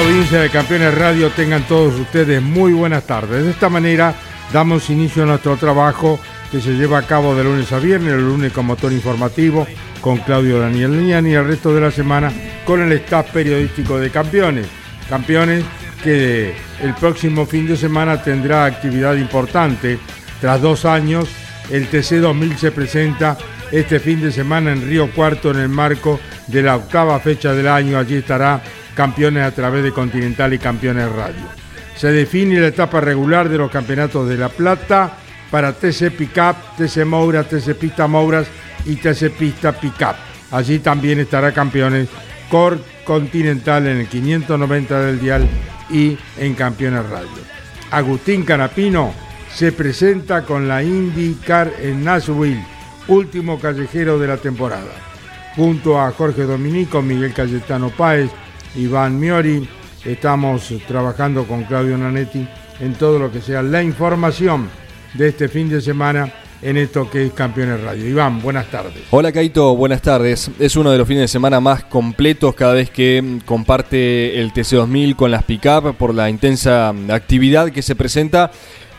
Audiencia de Campeones Radio tengan todos ustedes muy buenas tardes. De esta manera damos inicio a nuestro trabajo que se lleva a cabo de lunes a viernes, el lunes con motor informativo, con Claudio Daniel Leñani y el resto de la semana con el staff periodístico de Campeones. Campeones que el próximo fin de semana tendrá actividad importante. Tras dos años, el TC2000 se presenta este fin de semana en Río Cuarto en el marco de la octava fecha del año. Allí estará Campeones a través de Continental y Campeones Radio. Se define la etapa regular de los campeonatos de La Plata para TC Pickup, TC Mouras, TC Pista Mouras y TC Pista Pickup. Allí también estará Campeones Cor Continental en el 590 del dial y en Campeones Radio. Agustín Canapino se presenta con la IndyCar en Nashville, último callejero de la temporada. Junto a Jorge Dominico, Miguel Cayetano Páez, Iván Miori, estamos trabajando con Claudio Nanetti en todo lo que sea la información de este fin de semana en esto que es Campeones Radio. Iván, buenas tardes. Hola Caito, buenas tardes. Es uno de los fines de semana más completos cada vez que mm, comparte el TC2000 con las pick-up por la intensa actividad que se presenta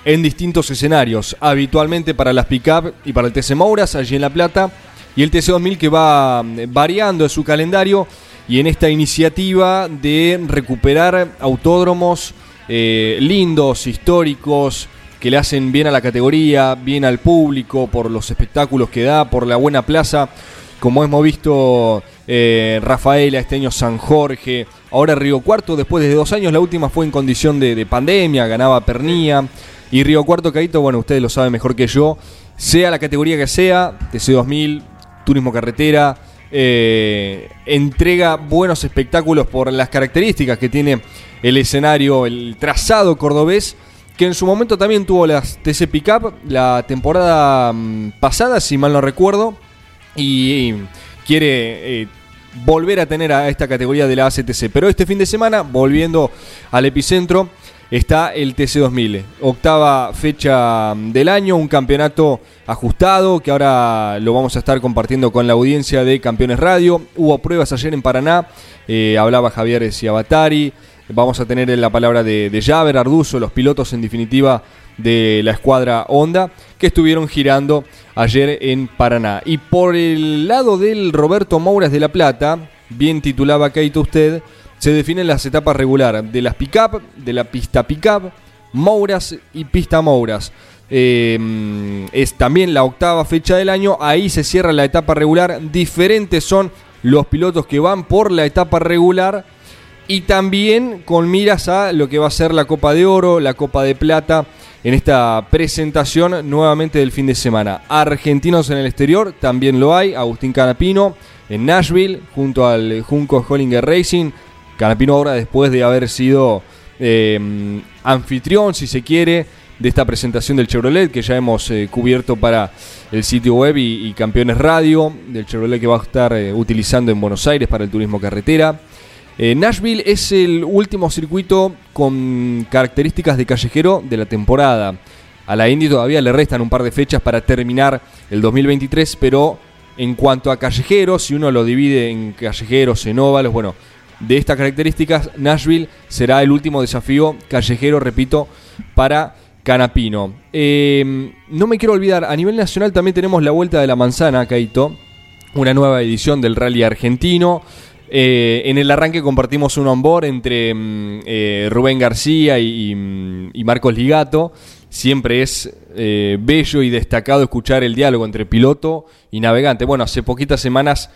en distintos escenarios. Habitualmente para las pick-up y para el TC Mouras, allí en La Plata, y el TC2000 que va mm, variando en su calendario y en esta iniciativa de recuperar autódromos eh, lindos, históricos, que le hacen bien a la categoría, bien al público, por los espectáculos que da, por la buena plaza, como hemos visto eh, Rafaela, este año San Jorge, ahora Río Cuarto, después de dos años, la última fue en condición de, de pandemia, ganaba Pernía, y Río Cuarto, Caito, bueno, ustedes lo saben mejor que yo, sea la categoría que sea, TC2000, Turismo Carretera, eh, entrega buenos espectáculos por las características que tiene el escenario, el trazado cordobés, que en su momento también tuvo las TC Pickup la temporada mm, pasada, si mal no recuerdo, y, quiere eh, volver a tener a esta categoría de la ACTC. Pero este fin de semana, volviendo al epicentro, está el TC2000. Octava fecha del año, un campeonato ajustado que ahora lo vamos a estar compartiendo con la audiencia de Campeones Radio. Hubo pruebas ayer en Paraná, eh, hablaba Javier Ciabatari. Vamos a tener la palabra de, de Javer Arduzo, los pilotos en definitiva de la escuadra Honda, que estuvieron girando ayer en Paraná. Y por el lado del Roberto Mouras de La Plata, bien titulaba Keito usted, se definen las etapas regular de las pick-up, de la pista pick-up, Mouras y pista Mouras. Eh, es también la octava fecha del año, ahí se cierra la etapa regular. Diferentes son los pilotos que van por la etapa regular y también con miras a lo que va a ser la Copa de Oro, la Copa de Plata en esta presentación nuevamente del fin de semana. Argentinos en el exterior también lo hay, Agustín Canapino en Nashville junto al Junco Hollinger Racing. Canapino ahora después de haber sido eh, anfitrión, si se quiere, de esta presentación del Chevrolet que ya hemos eh, cubierto para el sitio web y, y, Campeones Radio, del Chevrolet que va a estar eh, utilizando en Buenos Aires para el turismo carretera. Eh, Nashville es el último circuito con características de callejero de la temporada. A la Indy todavía le restan un par de fechas para terminar el 2023, pero en cuanto a callejeros, si uno lo divide en callejeros, en óvalos, bueno, de estas características, Nashville será el último desafío callejero, repito, para Canapino. Eh, no me quiero olvidar, a nivel nacional también tenemos la Vuelta de la Manzana, Caito, una nueva edición del rally argentino. Eh, en el arranque compartimos un onboard entre mm, eh, Rubén García y, mm, y, Marcos Ligato. Siempre es eh, bello y destacado escuchar el diálogo entre piloto y navegante. Bueno, hace poquitas semanas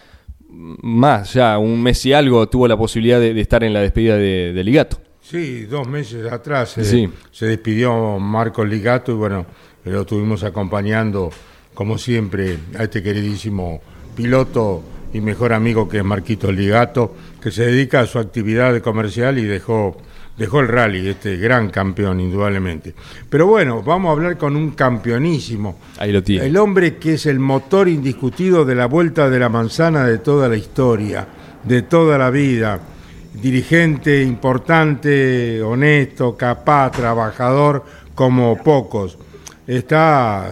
más, ya un mes y algo, tuvo la posibilidad de, estar en la despedida de, Ligato. Sí, dos meses atrás se despidió Marcos Ligato y bueno, lo estuvimos acompañando, como siempre, a este queridísimo piloto y mejor amigo que es Marquito Ligato, que se dedica a su actividad comercial y dejó, dejó el rally, este gran campeón, indudablemente. Pero bueno, vamos a hablar con un campeonísimo. Ahí lo tiene. El hombre que es el motor indiscutido de la vuelta de la manzana de toda la historia, de toda la vida. Dirigente importante, honesto, capaz, trabajador, como pocos. Está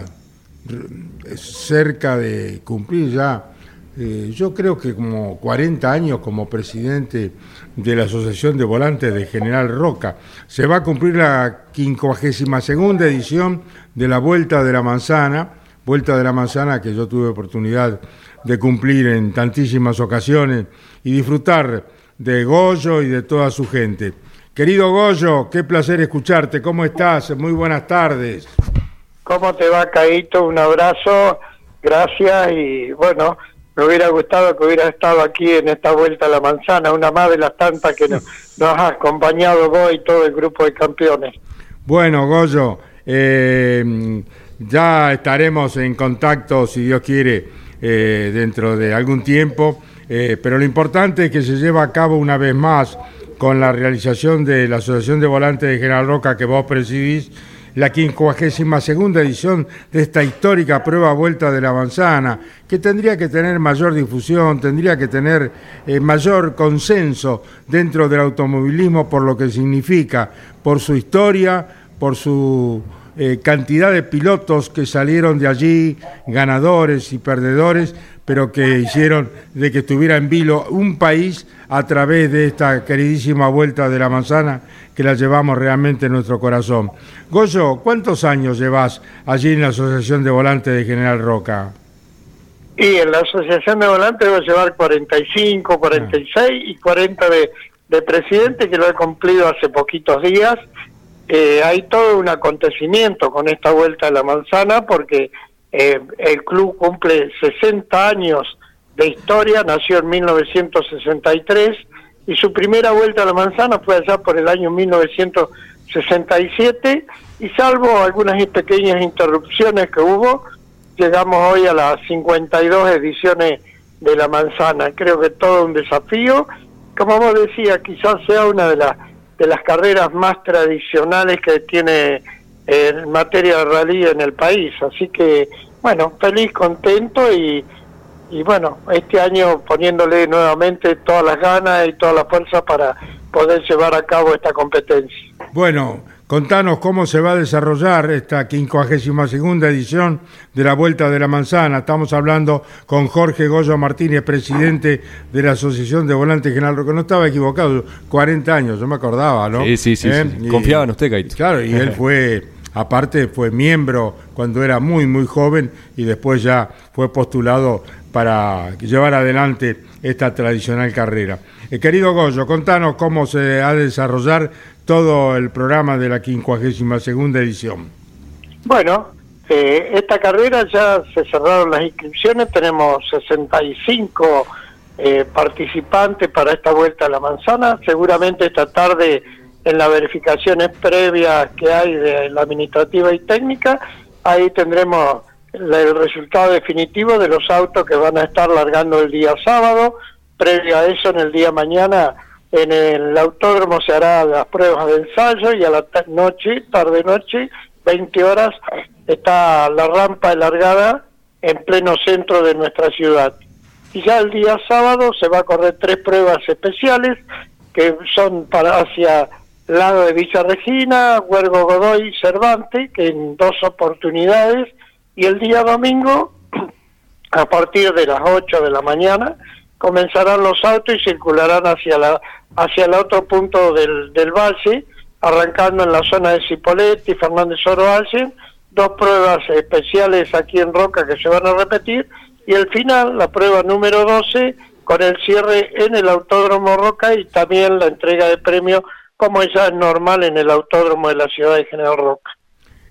cerca de cumplir ya eh, yo creo que como 40 años como presidente de la Asociación de Volantes de General Roca. Se va a cumplir la 52 edición de la Vuelta de la Manzana, Vuelta de la Manzana que yo tuve oportunidad de cumplir en tantísimas ocasiones y disfrutar de Goyo y de toda su gente. Querido Goyo, qué placer escucharte. ¿Cómo estás? Muy buenas tardes. ¿Cómo te va, Caíto? Un abrazo, gracias y bueno, me hubiera gustado que hubiera estado aquí en esta vuelta a la manzana, una más de las tantas que nos, nos ha acompañado vos y todo el grupo de campeones. Bueno, Goyo, eh, ya estaremos en contacto, si Dios quiere, eh, dentro de algún tiempo, eh, pero lo importante es que se lleva a cabo una vez más con la realización de la Asociación de Volantes de General Roca que vos presidís, la 52 edición de esta histórica prueba Vuelta de la Manzana, que tendría que tener mayor difusión, tendría que tener eh, mayor consenso dentro del automovilismo por lo que significa, por su historia, por su eh, cantidad de pilotos que salieron de allí, ganadores y perdedores, pero que hicieron de que estuviera en vilo un país a través de esta queridísima vuelta de la manzana que la llevamos realmente en nuestro corazón. Goyo, ¿cuántos años llevas allí en la Asociación de Volantes de General Roca? Y en la Asociación de Volantes debo llevar 45, 46 y 40 de, de presidente, que lo he cumplido hace poquitos días. Eh, hay todo un acontecimiento con esta vuelta de la manzana porque eh, el club cumple 60 años de historia, nació en 1963 y su primera vuelta a la manzana fue allá por el año 1967 y salvo algunas pequeñas interrupciones que hubo, llegamos hoy a las 52 ediciones de la manzana. Creo que todo un desafío. Como vos decías, quizás sea una de de las carreras más tradicionales que tiene en materia de rally en el país. Así que, bueno, feliz, contento y, y bueno, este año poniéndole nuevamente todas las ganas y toda la fuerza para poder llevar a cabo esta competencia. Bueno, Contanos cómo se va a desarrollar esta 52 edición de la Vuelta de la Manzana. Estamos hablando con Jorge Goyo Martínez, presidente de la Asociación de Volantes General que No estaba equivocado, 40 años, yo me acordaba, ¿no? Sí, sí, sí. ¿Eh? Confiaba en usted, Gaito. Claro, y él fue, aparte, fue miembro cuando era muy, muy joven y después ya fue postulado para llevar adelante esta tradicional carrera. Eh, querido Goyo, contanos cómo se ha de desarrollar todo el programa de la 52 edición. Bueno, eh, esta carrera ya se cerraron las inscripciones, tenemos 65 eh, participantes para esta vuelta a la manzana. Seguramente esta tarde, en las verificaciones previas que hay de la administrativa y técnica, ahí tendremos el resultado definitivo de los autos que van a estar largando el día sábado. Previo a eso, en el día mañana en el autódromo se hará las pruebas de ensayo y a la noche, tarde-noche, 20 horas, está la rampa largada en pleno centro de nuestra ciudad. Y ya el día sábado se va a correr tres pruebas especiales que son para hacia lado de Villa Regina, Huergo Godoy y Cervantes, que en dos oportunidades, y el día domingo, a partir de las 8 de la mañana, comenzarán los autos y circularán hacia la hacia el otro punto del, del valle, arrancando en la zona de Cipolletti y Fernández Oro dos pruebas especiales aquí en Roca que se van a repetir, y el final, la prueba número 12, con el cierre en el Autódromo Roca y también la entrega de premios como ya es normal en el Autódromo de la ciudad de General Roca.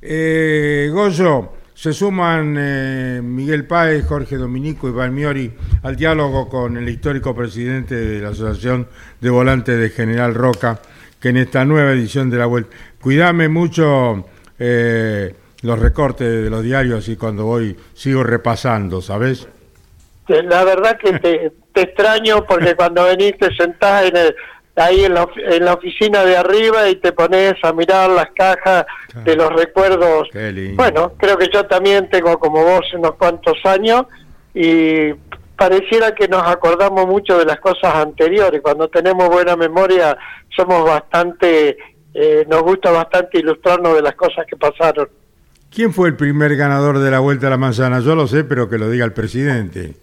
Eh, Goyo, se suman eh, Miguel Páez, Jorge Dominico y Balmiori al diálogo con el histórico presidente de la Asociación de Volantes de General Roca, que en esta nueva edición de la Vuelta, cuidame mucho eh, los recortes de los diarios y cuando voy sigo repasando, ¿sabes? La verdad que te, extraño porque cuando venís te sentás en el, ahí en la, en la oficina de arriba y te pones a mirar las cajas de los recuerdos. Bueno, creo que yo también tengo como vos unos cuantos años y pareciera que nos acordamos mucho de las cosas anteriores. Cuando tenemos buena memoria somos bastante, eh, nos gusta bastante ilustrarnos de las cosas que pasaron. ¿Quién fue el primer ganador de la Vuelta a la Manzana? Yo lo sé, pero que lo diga el presidente.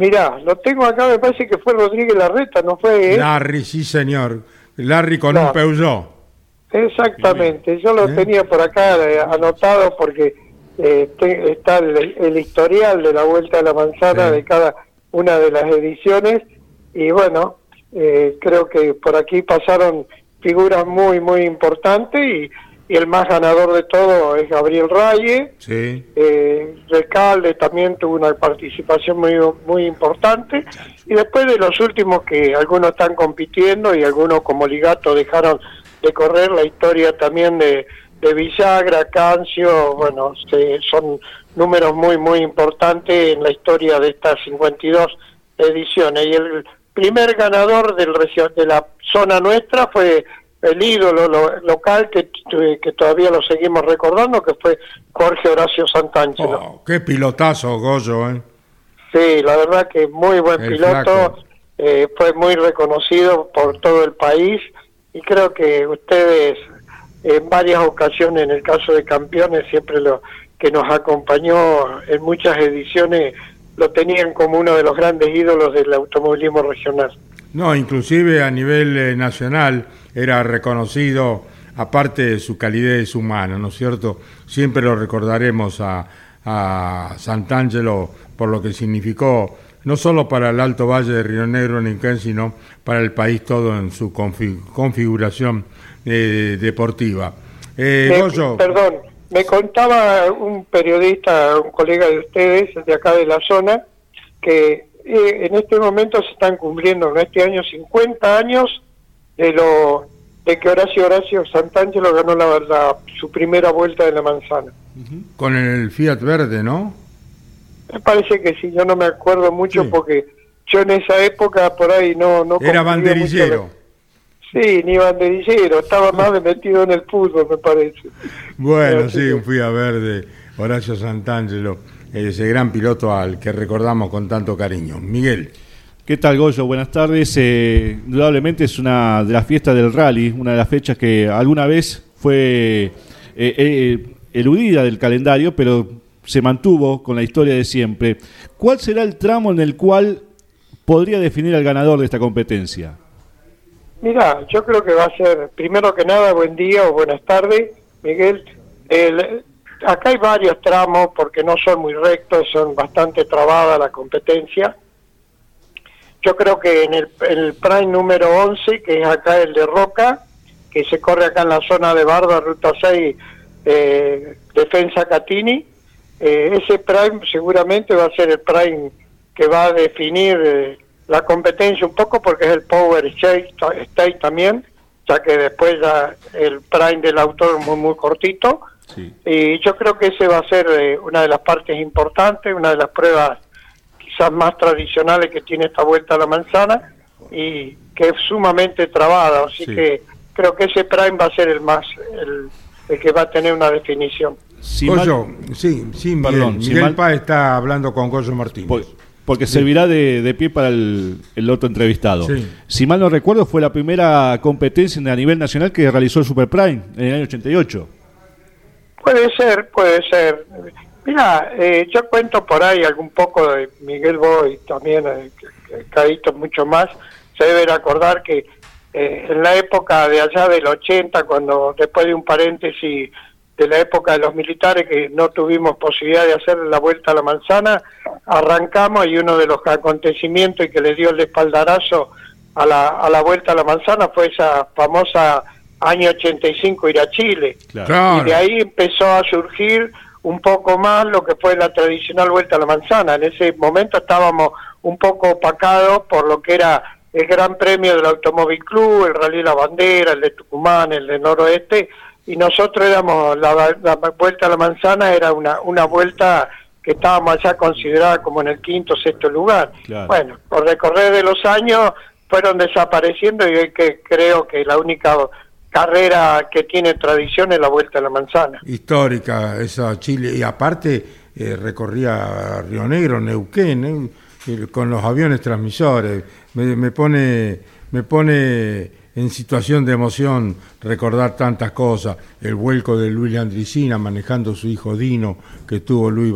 Mirá, lo tengo acá, me parece que fue Rodríguez Larreta, ¿no fue? Eh? Larry, sí señor. Larry con un Peugeot. Exactamente, yo lo ¿Eh? tenía por acá eh, anotado porque está el, historial de la Vuelta a la Manzana de cada una de las ediciones y bueno, creo que por aquí pasaron figuras muy, muy importantes y y el más ganador de todo es Gabriel Raye. Sí. Eh, Recalde también tuvo una participación muy, muy importante. Y después de los últimos que algunos están compitiendo y algunos como Ligato dejaron de correr, la historia también de, de Villagra, Cancio, bueno, son números muy, muy importantes en la historia de estas 52 ediciones. Y el primer ganador del, de la zona nuestra fue el ídolo local que, que todavía lo seguimos recordando, que fue Jorge Horacio Santangelo. Oh, qué pilotazo, Goyo, ¿eh? Sí, la verdad que muy buen piloto, eh, fue muy reconocido por todo el país y creo que ustedes en varias ocasiones, en el caso de campeones, siempre lo que nos acompañó en muchas ediciones, lo tenían como uno de los grandes ídolos del automovilismo regional. No, inclusive a nivel eh, nacional era reconocido, aparte de su calidez humana, ¿no es cierto? Siempre lo recordaremos a, a Sant'Angelo por lo que significó, no solo para el Alto Valle de Río Negro, Neuquén, sino para el país todo en su configuración eh, deportiva. Eh, perdón, me contaba un periodista, un colega de ustedes, de acá de la zona, que eh, en este momento se están cumpliendo en este año 50 años de lo de que Horacio Horacio Santangelo ganó la, su primera vuelta de la manzana. Con el Fiat Verde, ¿no? Me parece que sí, yo no me acuerdo mucho porque yo en esa época por ahí no... no Era banderillero. Sí, ni banderillero, estaba más metido en el fútbol, me parece. Bueno, sí, un Fiat Verde, Horacio Santangelo, ese gran piloto al que recordamos con tanto cariño. Miguel. ¿Qué tal, Goyo? Buenas tardes. Eh, indudablemente es una de las fiestas del rally, una de las fechas que alguna vez fue eh, eh, eludida del calendario, pero se mantuvo con la historia de siempre. ¿Cuál será el tramo en el cual podría definir al ganador de esta competencia? Mira, yo creo que va a ser, primero que nada, buen día o buenas tardes, Miguel. acá hay varios tramos porque no son muy rectos, son bastante trabadas la competencia yo creo que en el, el Prime número 11, que es acá el de Roca, que se corre acá en la zona de Barba, Ruta 6, eh, Defensa Catini, eh, ese Prime seguramente va a ser el Prime que va a definir eh, la competencia un poco porque es el Power State, también, ya que después ya el Prime del autor es muy, muy cortito. Y yo creo que ese va a ser una de las partes importantes, una de las pruebas más tradicionales que tiene esta vuelta a la manzana y que es sumamente trabada, así que creo que ese prime va a ser el más, el, que va a tener una definición. sí, sí, Perdón, Miguel está hablando con Goyo Martínez. porque servirá de, pie para el, otro entrevistado. Si mal no recuerdo, fue la primera competencia a nivel nacional que realizó el Super Prime en el año 88. Puede ser, puede ser. Mira, eh, yo cuento por ahí algún poco de Miguel Boy, también eh, Caíto mucho más. Se debe acordar que eh, en la época de allá del 80, cuando después de un paréntesis de la época de los militares que no tuvimos posibilidad de hacer la vuelta a la manzana, arrancamos y uno de los acontecimientos y que le dio el espaldarazo a la, a la vuelta a la manzana fue esa famosa año 85 ir a Chile. Y de ahí empezó a surgir un poco más lo que fue la tradicional vuelta a la manzana. En ese momento estábamos un poco opacados por lo que era el Gran Premio del Automóvil Club, el Rally La Bandera, el de Tucumán, el de Noroeste, y nosotros éramos, la, vuelta a la manzana era una, una vuelta que estábamos allá considerada como en el quinto, sexto lugar. Bueno, por recorrer de los años fueron desapareciendo y hoy que creo que la única carrera que tiene tradición es la Vuelta a la Manzana. Histórica esa Chile, y aparte eh, recorría Río Negro, Neuquén, eh, con los aviones transmisores. Me, me, pone, me pone en situación de emoción recordar tantas cosas. El vuelco de Luis Andricina manejando su hijo Dino, que tuvo Luis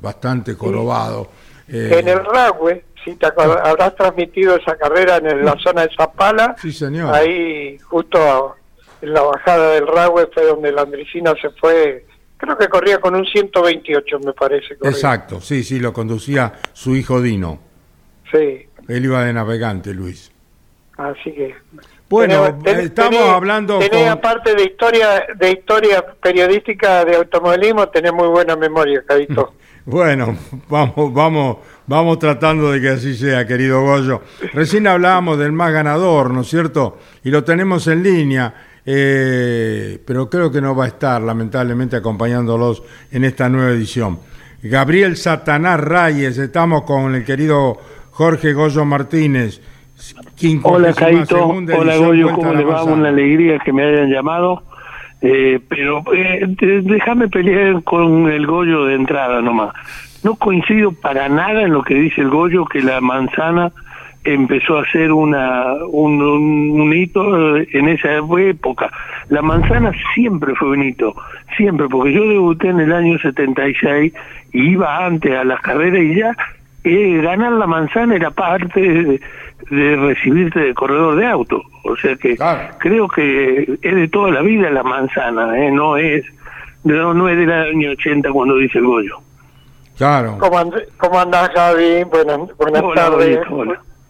bastante jorobado. Eh, en el Ragüe, si te habrás transmitido esa carrera en la zona de Zapala. Sí, señor. Ahí, justo en la bajada del Ragüe, fue donde la Andricina se fue. Creo que corría con un 128, me parece. Exacto, sí, sí, lo conducía su hijo Dino. Sí. Él iba de navegante, Luis. Así que bueno, estamos hablando tenés, aparte de historia de historia periodística de automovilismo, tenés muy buena memoria, Cadito. bueno, vamos, vamos, vamos tratando de que así sea, querido Goyo. Recién hablábamos del más ganador, ¿no es cierto? Y lo tenemos en línea, eh, pero creo que no va a estar, lamentablemente, acompañándolos en esta nueva edición. Gabriel Satanás Reyes, estamos con el querido Jorge Goyo Martínez. Hola Caito, hola Goyo, ¿cómo le va? Una alegría que me hayan llamado. Eh, pero eh, déjame pelear con el Goyo de entrada nomás. No coincido para nada en lo que dice el Goyo que la manzana empezó a ser una un, un, hito eh, en esa época. La manzana siempre fue un hito, siempre, porque yo debuté en el año 76 y iba antes a las carreras y ya eh, ganar la manzana era parte de, de recibirte de corredor de auto. O sea que creo que es de toda la vida la manzana, ¿eh? no es no, no es del año 80 cuando dice el Goyo. Claro. ¿Cómo, andás, Javi? Buenas, buenas tardes.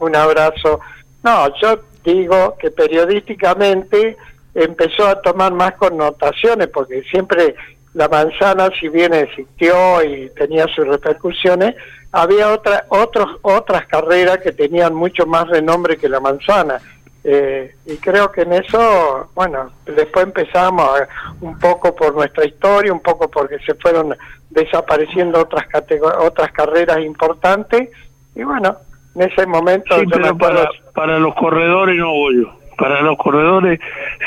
Un abrazo. No, yo digo que periodísticamente empezó a tomar más connotaciones, porque siempre la manzana, si bien existió y tenía sus repercusiones, había otra, otros, otras carreras que tenían mucho más renombre que la manzana. Eh, y creo que en eso, bueno, después empezamos un poco por nuestra historia, un poco porque se fueron desapareciendo otras otras carreras importantes y bueno, en ese momento... Sí, pero para, para los corredores no voy yo. Para los corredores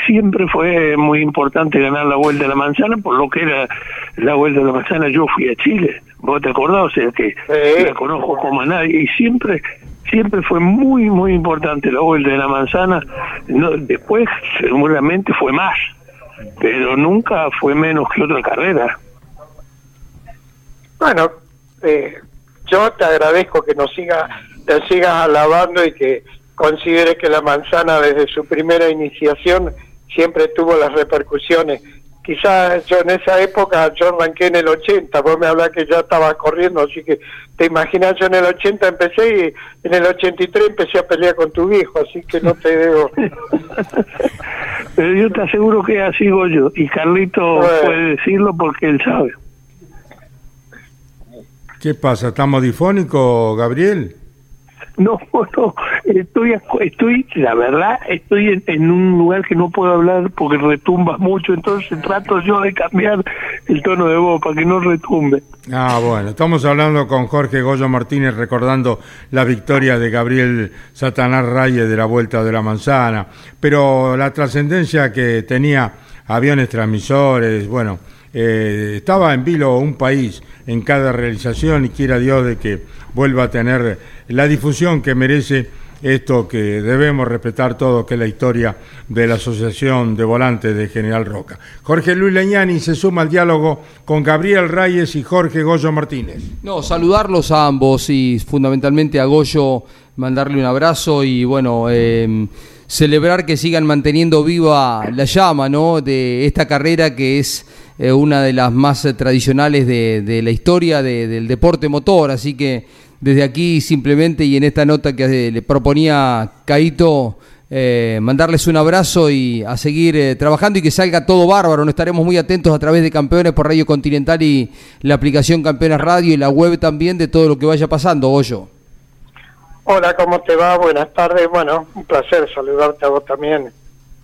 siempre fue muy importante ganar la Vuelta de la Manzana, por lo que era la Vuelta de la Manzana yo fui a Chile, vos te acordás, o sea que la conozco como a nadie, y siempre siempre fue muy, muy importante la Vuelta de la Manzana, no, después seguramente fue más, pero nunca fue menos que otra carrera. Bueno, eh, yo te agradezco que nos siga, te sigas alabando y que considere que la manzana desde su primera iniciación siempre tuvo las repercusiones. Quizás yo en esa época, yo arranqué en el 80, vos me hablas que ya estaba corriendo, así que te imaginas, yo en el 80 empecé y en el 83 empecé a pelear con tu viejo, así que no te debo. Pero yo te aseguro que así voy yo, y Carlito puede decirlo porque él sabe. ¿Qué pasa? ¿Estamos difónico, Gabriel? No, no, estoy, estoy, la verdad, estoy en, un lugar que no puedo hablar porque retumba mucho, entonces trato yo de cambiar el tono de voz para que no retumbe. Ah, bueno, estamos hablando con Jorge Goyo Martínez recordando la victoria de Gabriel Satanás Reyes de la Vuelta de la Manzana, pero la trascendencia que tenía aviones transmisores, bueno, eh, estaba en vilo un país en cada realización y quiera Dios de que vuelva a tener la difusión que merece esto que debemos respetar todo, que es la historia de la Asociación de Volantes de General Roca. Jorge Luis Leñani se suma al diálogo con Gabriel Reyes y Jorge Goyo Martínez. No, saludarlos a ambos y fundamentalmente a Goyo mandarle un abrazo y bueno, em, celebrar que sigan manteniendo viva la llama ¿no? de esta carrera que es una de las más tradicionales de, la historia del deporte motor, así que desde aquí simplemente y en esta nota que le proponía Caito, eh, mandarles un abrazo y a seguir eh, trabajando y que salga todo bárbaro. Nos estaremos muy atentos a través de Campeones por Radio Continental y la aplicación Campeones Radio y la web también de todo lo que vaya pasando, Goyo. Hola, ¿cómo te va? Buenas tardes. Bueno, un placer saludarte a vos también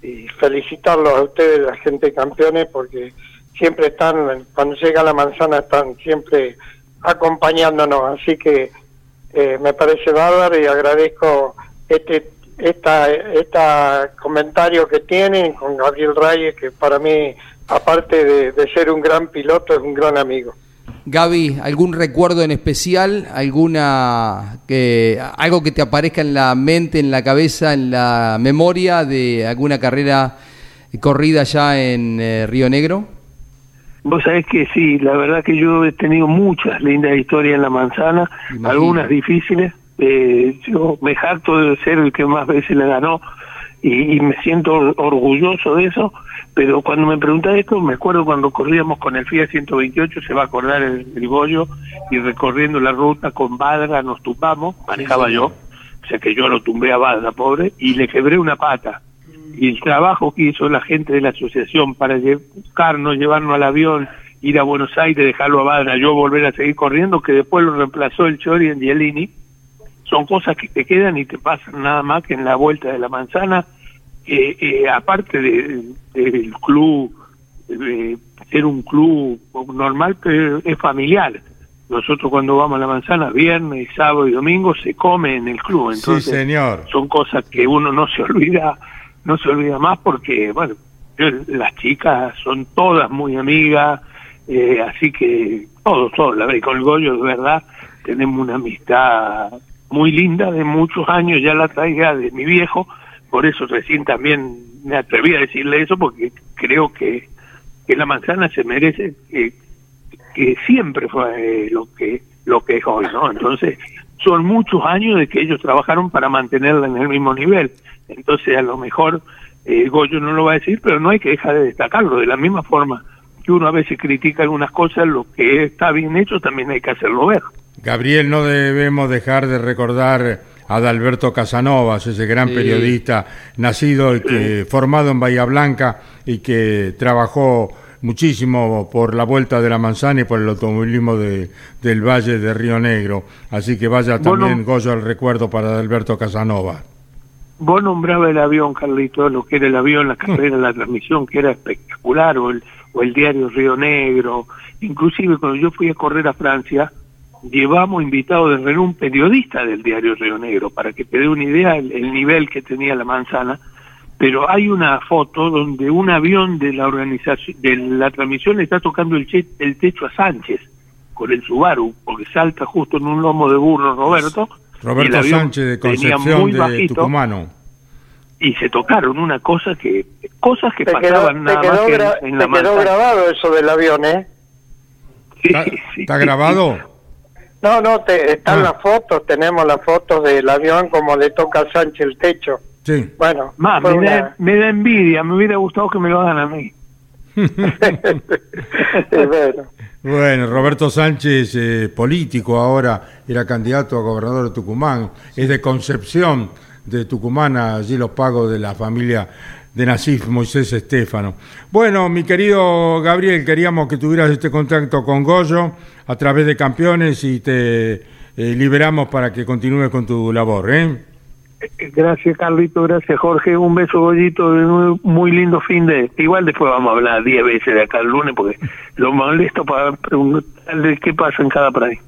y felicitarlos a ustedes, la gente de Campeones, porque siempre están, cuando llega la manzana, están siempre acompañándonos. Así que eh, me parece bárbaro y agradezco este esta, esta comentario que tienen con Gabriel Reyes, que para mí, aparte de, ser un gran piloto, es un gran amigo. Gaby, ¿algún recuerdo en especial? ¿Alguna que algo que te aparezca en la mente, en la cabeza, en la memoria de alguna carrera corrida ya en eh, Río Negro? Vos sabés que sí, la verdad que yo he tenido muchas lindas historias en la manzana, algunas difíciles, eh, yo me jacto de ser el que más veces le ganó y, me siento orgulloso de eso, pero cuando me pregunta esto, me acuerdo cuando corríamos con el Fiat 128, se va a acordar el, el Goyo, y recorriendo la ruta con Badra nos tumbamos, manejaba yo, o sea que yo lo tumbé a Badra, pobre, y le quebré una pata. Y el trabajo que hizo la gente de la asociación para buscarnos, llevarnos al avión, ir a Buenos Aires, dejarlo a Badra, yo volver a seguir corriendo, que después lo reemplazó el Chori en Dielini, son cosas que te quedan y te pasan nada más que en la vuelta de la manzana, eh, eh, aparte del de, club, de ser un club normal, pero es familiar. Nosotros cuando vamos a la manzana, viernes, sábado y domingo, se come en el club. Entonces, sí, señor. son cosas que uno no se olvida, no se olvida más porque, bueno, las chicas son todas muy amigas, eh, así que todos, todos, la verdad, con el Goyo de verdad tenemos una amistad muy linda de muchos años, ya la traiga de mi viejo, por eso recién también me atreví a decirle eso, porque creo que, que la manzana se merece que, que siempre fue lo que lo que es hoy, ¿no? Entonces, son muchos años de que ellos trabajaron para mantenerla en el mismo nivel. Entonces, a lo mejor eh, Goyo no lo va a decir, pero no hay que dejar de destacarlo. De la misma forma que uno a veces critica algunas cosas, lo que está bien hecho también hay que hacerlo ver. Gabriel, no debemos dejar de recordar a Adalberto Casanovas, ese gran periodista nacido y que, formado en Bahía Blanca y que trabajó muchísimo por la vuelta de la manzana y por el automovilismo de, del Valle de Río Negro. Así que vaya también Goyo al recuerdo para Adalberto Casanova. Vos nombraba el avión, Carlito, lo que era el avión, la carrera, la transmisión, que era espectacular, o el, o el diario Río Negro. Inclusive cuando yo fui a correr a Francia, llevamos invitado de renombre un periodista del diario Río Negro, para que te dé una idea el, nivel que tenía la manzana, pero hay una foto donde un avión de la organización, de la transmisión le está tocando el, el techo a Sánchez con el Subaru, porque salta justo en un lomo de burro Roberto. Roberto Sánchez de Concepción de Tucumano. Y se tocaron una cosa que, cosas que pasaban nada más que en, la te quedó grabado eso del avión, ¿eh? ¿Está, grabado? No, no, te, están ah. las fotos, tenemos las fotos del avión como le toca a Sánchez el techo. Sí. Bueno, me, da, envidia, me hubiera gustado que me lo hagan a mí. bueno. Roberto Sánchez, eh, político ahora, era candidato a gobernador de Tucumán, es de Concepción de Tucumán, allí los pagos de la familia de Nasif Moisés Estefano. Bueno, mi querido Gabriel, queríamos que tuvieras este contacto con Goyo a través de campeones y te eh, liberamos para que continúes con tu labor. ¿eh? Gracias, Carlito. Gracias, Jorge. Un beso, Goyito. Muy, muy lindo fin de. Igual después vamos a hablar diez veces de acá el lunes porque lo molesto para preguntarle qué pasa en cada país.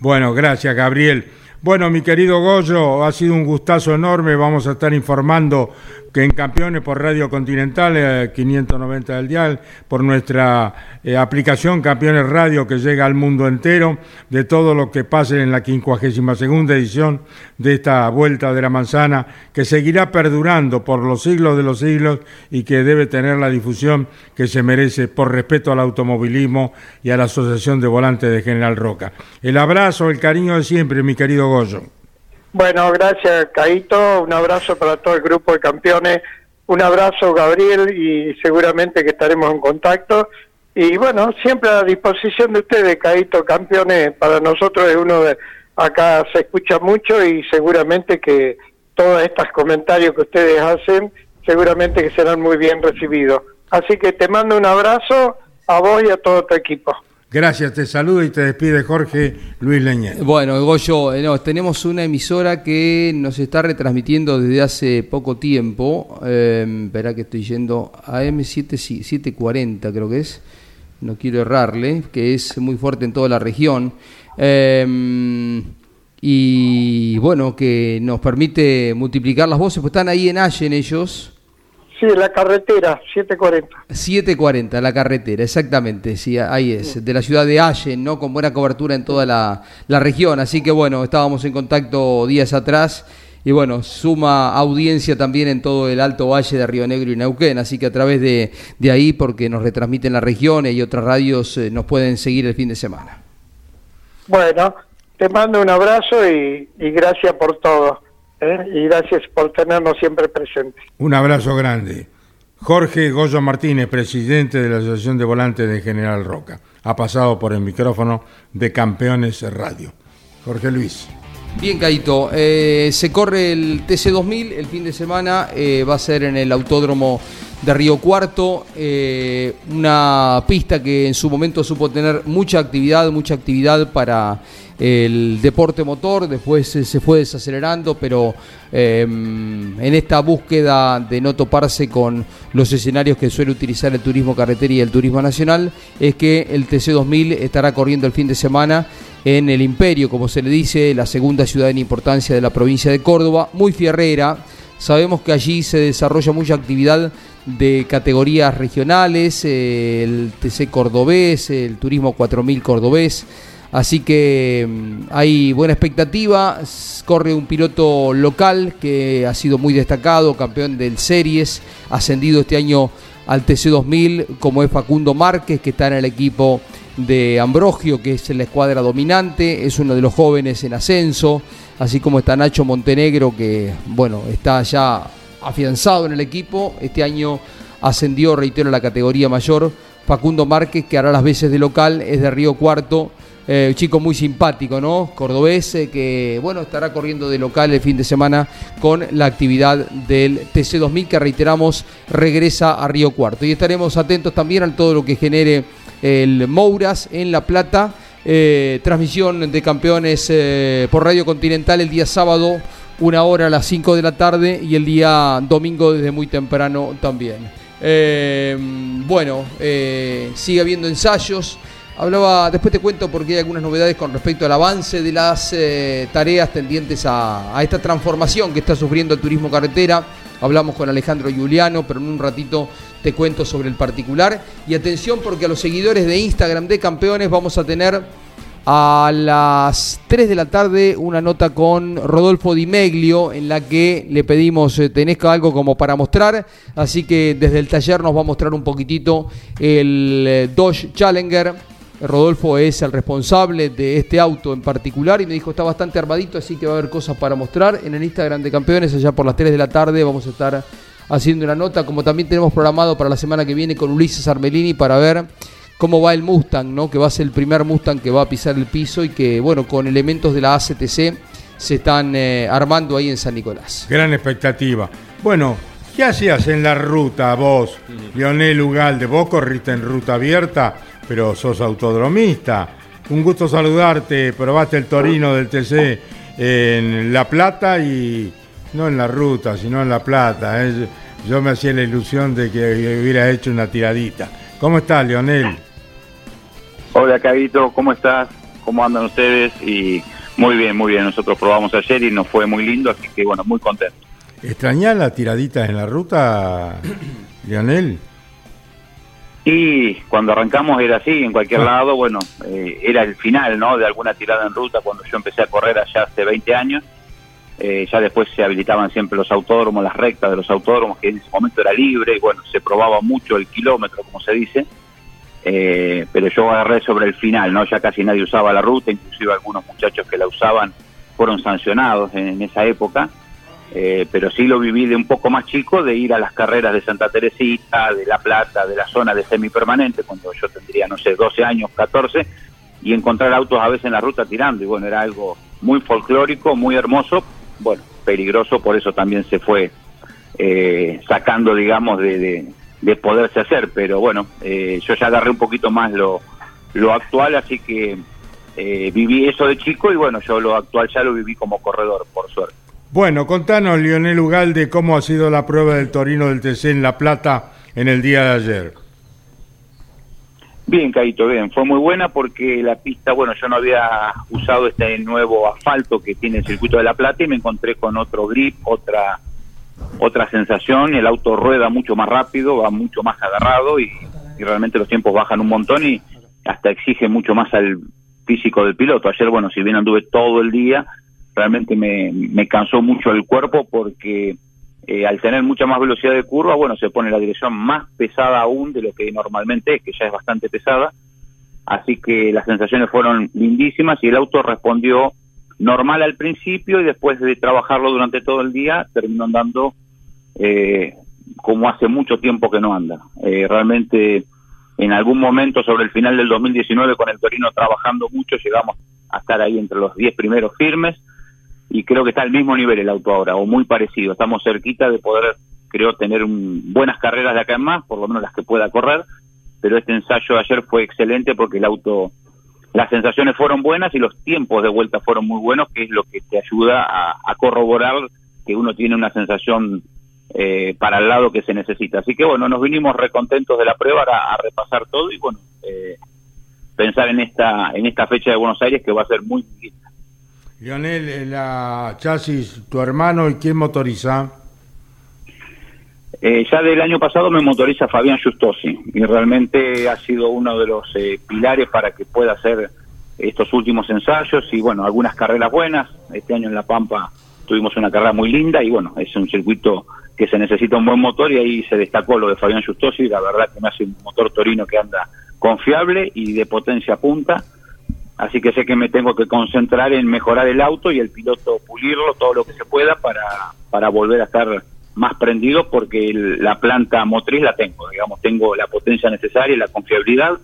Bueno, gracias, Gabriel. Bueno, mi querido Goyo, ha sido un gustazo enorme. Vamos a estar informando que en Campeones por Radio Continental, 590 eh, del Dial, por nuestra eh, aplicación Campeones Radio que llega al mundo entero, de todo lo que pase en la 52 edición de esta Vuelta de la Manzana, que seguirá perdurando por los siglos de los siglos y que debe tener la difusión que se merece por respeto al automovilismo y a la Asociación de Volantes de General Roca. El abrazo, el cariño de siempre, mi querido Goyo. Bueno, gracias Caito, un abrazo para todo el grupo de campeones, un abrazo Gabriel y seguramente que estaremos en contacto Y bueno, siempre a disposición de ustedes, Caíto Campeones, para nosotros es uno de, acá se escucha mucho y seguramente que todos estos comentarios que ustedes hacen, seguramente que serán muy bien recibidos. Así que te mando un abrazo a vos y a todo tu equipo. Gracias, te saludo y te despide Jorge Luis Leñez. Bueno, Goyo, eh, no, tenemos una emisora que nos está retransmitiendo desde hace poco tiempo. Eh, espera que estoy yendo a M740, creo que es. No quiero errarle, que es muy fuerte en toda la región. Eh, y bueno, que nos permite multiplicar las voces, pues están ahí en Allen ellos Sí, la carretera, 740. 740, la carretera, exactamente, sí, ahí es, de la ciudad de Allen, ¿no? Con buena cobertura en toda la, región, así que bueno, estábamos en contacto días atrás y bueno, suma audiencia también en todo el Alto Valle de Río Negro y Neuquén, así que a través de, ahí, porque nos retransmiten las regiones y otras radios, eh, nos pueden seguir el fin de semana. Bueno, te mando un abrazo y gracias por todo. ¿Eh? y gracias por tenernos siempre presentes. Un abrazo grande. Jorge Goyo Martínez, presidente de la Asociación de Volantes de General Roca, ha pasado por el micrófono de Campeones Radio. Jorge Luis. Bien, Caito, eh, se corre el TC2000 el fin de semana, eh, va a ser en el Autódromo de Río Cuarto, una pista que en su momento supo tener mucha actividad, mucha actividad para el deporte motor, después se fue desacelerando, pero em, en esta búsqueda de no toparse con los escenarios que suele utilizar el turismo carretera y el turismo nacional, es que el TC2000 estará corriendo el fin de semana en el Imperio, como se le dice, la segunda ciudad en importancia de la provincia de Córdoba, muy fierrera. Sabemos que allí se desarrolla mucha actividad de categorías regionales, eh, el TC cordobés, el turismo 4000 cordobés, Así que mm, hay buena expectativa. Corre un piloto local que ha sido muy destacado, campeón del Series, ascendido este año al TC2000, como es Facundo Márquez, que está en el equipo de Ambrogio, que es la escuadra dominante, es uno de los jóvenes en ascenso, así como está Nacho Montenegro, que bueno, está ya afianzado en el equipo, este año ascendió, reitero, a la categoría mayor, Facundo Márquez, que hará las veces de local, es de Río Cuarto, eh, chico muy simpático, ¿no? Cordobés, eh, que bueno, estará corriendo de local el fin de semana con la actividad del TC2000 que reiteramos regresa a Río Cuarto. Y estaremos atentos también a todo lo que genere el Mouras en La Plata. Eh, transmisión de campeones por Radio Continental el día sábado, una hora a las 5 de la tarde y el día domingo desde muy temprano también. bueno, sigue habiendo ensayos. Hablaba, después te cuento porque hay algunas novedades con respecto al avance de las eh, tareas tendientes a, esta transformación que está sufriendo el turismo carretera. Hablamos con Alejandro Giuliano, pero en un ratito te cuento sobre el particular. Y atención porque a los seguidores de Instagram de campeones vamos a tener a las 3 de la tarde una nota con Rodolfo Di Meglio en la que le pedimos, eh, tenés algo como para mostrar, así que desde el taller nos va a mostrar un poquitito el eh, Dodge Challenger Rodolfo es el responsable de este auto en particular y me dijo está bastante armadito, así que va a haber cosas para mostrar en el Instagram de Campeones allá por las 3 de la tarde. Vamos a estar haciendo una nota, como también tenemos programado para la semana que viene con Ulises Armelini para ver cómo va el Mustang, ¿no? que va a ser el primer Mustang que va a pisar el piso y que, bueno, con elementos de la ACTC se están eh, armando ahí en San Nicolás. Gran expectativa. Bueno, ¿qué hacías en la ruta vos, Lionel Ugalde? ¿Vos corriste en ruta abierta? pero sos autodromista. Un gusto saludarte, probaste el Torino del TC en La Plata y no en la ruta, sino en La Plata. Yo me hacía la ilusión de que hubiera hecho una tiradita. ¿Cómo estás, Leonel? Hola, Cabito, ¿cómo estás? ¿Cómo andan ustedes? Y muy bien, muy bien. Nosotros probamos ayer y nos fue muy lindo, así que bueno, muy contento. ¿Extrañás las tiraditas en la ruta, Leonel? Y cuando arrancamos era así, en cualquier ah. lado, bueno, eh, era el final, ¿no? De alguna tirada en ruta cuando yo empecé a correr allá hace 20 años. Eh, ya después se habilitaban siempre los autódromos, las rectas de los autódromos, que en ese momento era libre, y bueno, se probaba mucho el kilómetro, como se dice. Eh, pero yo agarré sobre el final, ¿no? Ya casi nadie usaba la ruta, inclusive algunos muchachos que la usaban fueron sancionados en, esa época. Eh, pero sí lo viví de un poco más chico, de ir a las carreras de Santa Teresita, de La Plata, de la zona de semipermanente, cuando yo tendría, no sé, 12 años, 14, y encontrar autos a veces en la ruta tirando, y bueno, era algo muy folclórico, muy hermoso, bueno, peligroso, por eso también se fue eh, sacando, digamos, de, de, poderse hacer, pero bueno, eh, yo ya agarré un poquito más lo, lo actual, así que viví eso de chico y bueno, yo lo actual ya lo viví como corredor, por suerte. Bueno, contanos, Lionel Ugalde, cómo ha sido la prueba del Torino del TC en La Plata en el día de ayer. Bien, Caito, bien. Fue muy buena porque la pista, bueno, yo no había usado este nuevo asfalto que tiene el circuito de La Plata y me encontré con otro grip, otra otra sensación. El auto rueda mucho más rápido, va mucho más agarrado y, y realmente los tiempos bajan un montón y hasta exige mucho más al físico del piloto. Ayer, bueno, si bien anduve todo el día, realmente me, cansó mucho el cuerpo porque eh, al tener mucha más velocidad de curva, bueno, se pone la dirección más pesada aún de lo que normalmente es, que ya es bastante pesada. Así que las sensaciones fueron lindísimas y el auto respondió normal al principio y después de trabajarlo durante todo el día terminó andando eh, como hace mucho tiempo que no anda. Eh, realmente en algún momento sobre el final del 2019 con el Torino trabajando mucho llegamos a estar ahí entre los 10 primeros firmes y creo que está al mismo nivel el auto ahora, o muy parecido. Estamos cerquita de poder, creo, tener buenas carreras de acá en más, por lo menos las que pueda correr, pero este ensayo de ayer fue excelente porque el auto, las sensaciones fueron buenas y los tiempos de vuelta fueron muy buenos, que es lo que te ayuda a, corroborar que uno tiene una sensación eh, para el lado que se necesita. Así que bueno, nos vinimos recontentos de la prueba a, a repasar todo y bueno, eh, pensar en esta, en esta fecha de Buenos Aires que va a ser muy linda. Lionel, la chasis, tu hermano, ¿y quién motoriza? Eh, ya del año pasado me motoriza Fabián Justosi y realmente ha sido uno de los eh, pilares para que pueda hacer estos últimos ensayos y bueno, algunas carreras buenas. Este año en La Pampa tuvimos una carrera muy linda y bueno, es un circuito que se necesita un buen motor y ahí se destacó lo de Fabián Justosi, la verdad que me hace un motor torino que anda confiable y de potencia punta Así que sé que me tengo que concentrar en mejorar el auto y el piloto pulirlo todo lo que se pueda para, para volver a estar más prendido porque la planta motriz la tengo, digamos, tengo la potencia necesaria y la confiabilidad.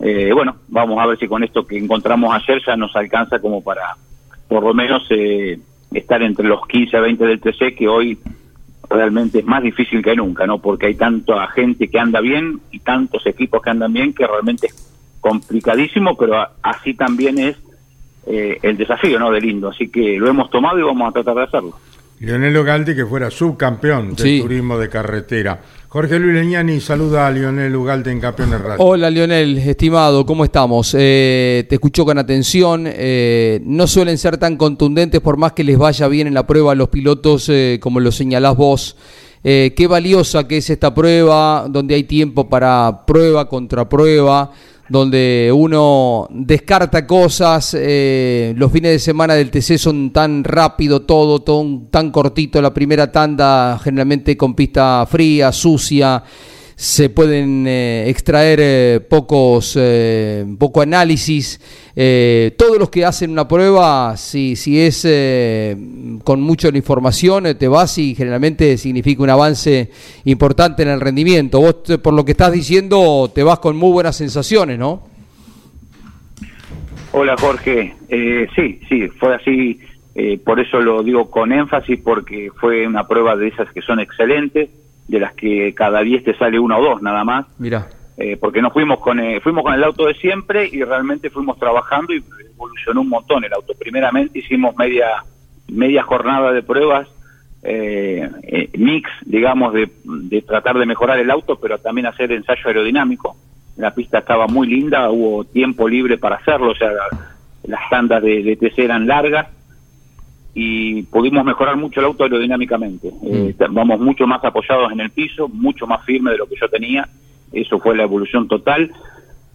Eh, bueno, vamos a ver si con esto que encontramos ayer ya nos alcanza como para por lo menos eh, estar entre los 15 a 20 del TC que hoy realmente es más difícil que nunca, ¿no? Porque hay tanta gente que anda bien y tantos equipos que andan bien que realmente complicadísimo, pero así también es eh, el desafío ¿no? de Lindo. Así que lo hemos tomado y vamos a tratar de hacerlo. Lionel Ugalde, que fuera subcampeón del turismo de carretera. Jorge Luis Leñani saluda a Lionel Ugalde en Campeones Radio. Hola Lionel, estimado, ¿cómo estamos? Eh, te escucho con atención. Eh, no suelen ser tan contundentes por más que les vaya bien en la prueba a los pilotos, como lo señalás vos. qué valiosa que es esta prueba, donde hay tiempo para prueba contra prueba donde uno descarta cosas, eh, los fines de semana del TC son tan rápido todo, tan cortito, la primera tanda generalmente con pista fría, sucia, se pueden eh, extraer eh, pocos eh, poco análisis. Todos los que hacen una prueba si, si es con mucha información te vas y generalmente significa un avance importante en el rendimiento. Vos por lo que estás diciendo te vas con muy buenas sensaciones ¿no? Hola Jorge. Sí sí fue así. Por eso lo digo con énfasis porque fue una prueba de esas que son excelentes de las que cada 10 te sale una o dos nada más. Mira. Eh, porque nos fuimos con eh, fuimos con el auto de siempre y realmente fuimos trabajando y evolucionó un montón el auto. Primeramente hicimos media media jornada de pruebas eh, mix, digamos, de, de, tratar de mejorar el auto, pero también hacer ensayo aerodinámico. La pista estaba muy linda, hubo tiempo libre para hacerlo, o sea, las tandas de, de TC eran largas y pudimos mejorar mucho el auto aerodinámicamente. Eh, mm. vamos mucho más apoyados en el piso, mucho más firme de lo que yo tenía. Eso fue la evolución total,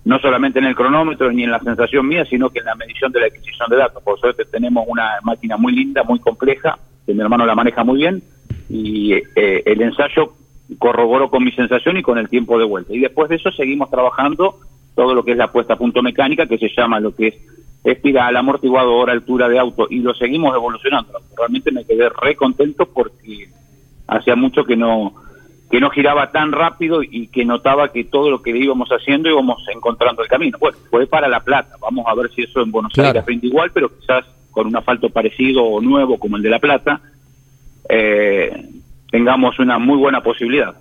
no solamente en el cronómetro ni en la sensación mía, sino que en la medición de la adquisición de datos. Por suerte tenemos una máquina muy linda, muy compleja, que mi hermano la maneja muy bien, y eh, el ensayo corroboró con mi sensación y con el tiempo de vuelta. Y después de eso seguimos trabajando todo lo que es la puesta a punto mecánica, que se llama lo que es espiral, amortiguador, altura de auto, y lo seguimos evolucionando. Realmente me quedé re contento porque hacía mucho que no que no giraba tan rápido y que notaba que todo lo que íbamos haciendo íbamos encontrando el camino. Bueno, fue para La Plata. Vamos a ver si eso en Buenos Aires rinde igual, pero quizás con un asfalto parecido o nuevo como el de La Plata, eh, tengamos una muy buena posibilidad.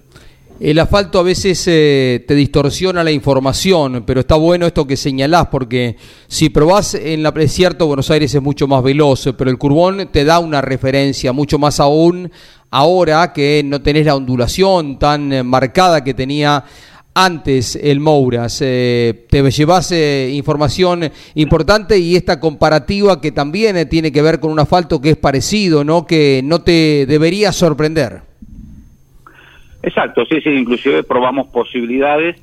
El asfalto a veces eh, te distorsiona la información, pero está bueno esto que señalás, porque si probás en la es cierto, Buenos Aires es mucho más veloz, pero el curbón te da una referencia, mucho más aún ahora que no tenés la ondulación tan eh, marcada que tenía antes el Mouras. Eh, te llevas información importante y esta comparativa que también tiene que ver con un asfalto que es parecido, ¿no? que no te debería sorprender. Exacto, sí, sí, inclusive probamos posibilidades.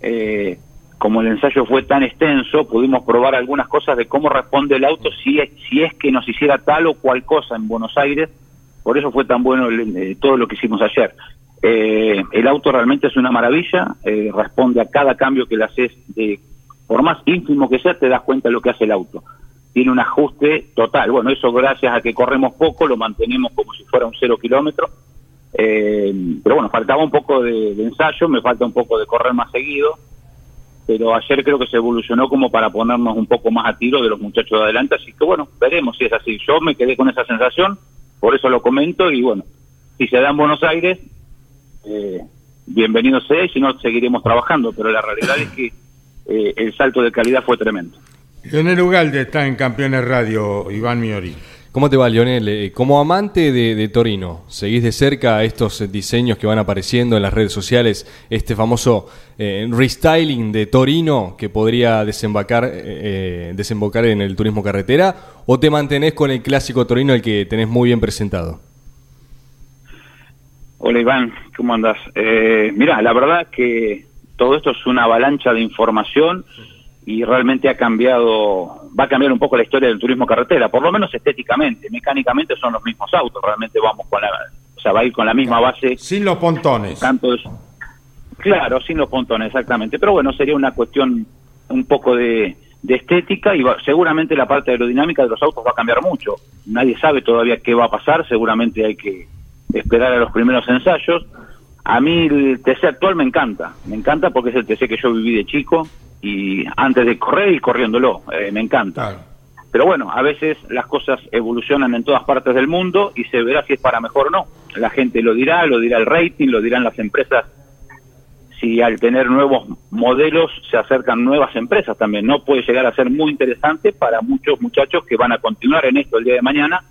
Eh, como el ensayo fue tan extenso, pudimos probar algunas cosas de cómo responde el auto si es, si es que nos hiciera tal o cual cosa en Buenos Aires. Por eso fue tan bueno eh, todo lo que hicimos ayer. Eh, el auto realmente es una maravilla, responde a cada cambio que le haces, de, por más ínfimo que sea, te das cuenta de lo que hace el auto. Tiene un ajuste total. Bueno, eso gracias a que corremos poco, lo mantenemos como si fuera un cero kilómetro eh, pero bueno, faltaba un poco de, ensayo, me falta un poco de correr más seguido, pero ayer creo que se evolucionó como para ponernos un poco más a tiro de los muchachos de adelante, así que bueno, veremos si es así. Yo me quedé con esa sensación, por eso lo comento y bueno, si se da en Buenos Aires, eh, bienvenido sea y si no, seguiremos trabajando, pero la realidad es que eh, el salto de calidad fue tremendo. Leonel Ugalde está en Campeones Radio, Iván Miori. ¿Cómo te va, Lionel? Eh, como amante de, Torino, ¿seguís de cerca estos diseños que van apareciendo en las redes sociales? Este famoso eh, restyling de Torino que podría desembocar, eh, desembocar en el turismo carretera, o te mantenés con el clásico Torino, el que tenés muy bien presentado? Hola Iván, ¿cómo andas? mira, la verdad que todo esto es una avalancha de información y realmente ha cambiado, va a cambiar un poco la historia del turismo carretera, por lo menos estéticamente, mecánicamente son los mismos autos, realmente vamos con la, o sea, va a ir con la misma base. Sin los pontones. Tanto claro, sin los pontones, exactamente, pero bueno, sería una cuestión un poco de, estética y seguramente la parte aerodinámica de los autos va a cambiar mucho. Nadie sabe todavía qué va a pasar, seguramente hay que esperar a los primeros ensayos. A mí el TC actual me encanta, me encanta porque es el TC que yo viví de chico, y antes de correr y corriéndolo, eh, me encanta. Pero bueno, a veces las cosas evolucionan en todas partes del mundo y se verá si es para mejor o no. La gente lo dirá, lo dirá el rating, lo dirán las empresas. Si al tener nuevos modelos se acercan nuevas empresas también, ¿no? Puede llegar a ser muy interesante para muchos muchachos que van a continuar en esto el día de mañana,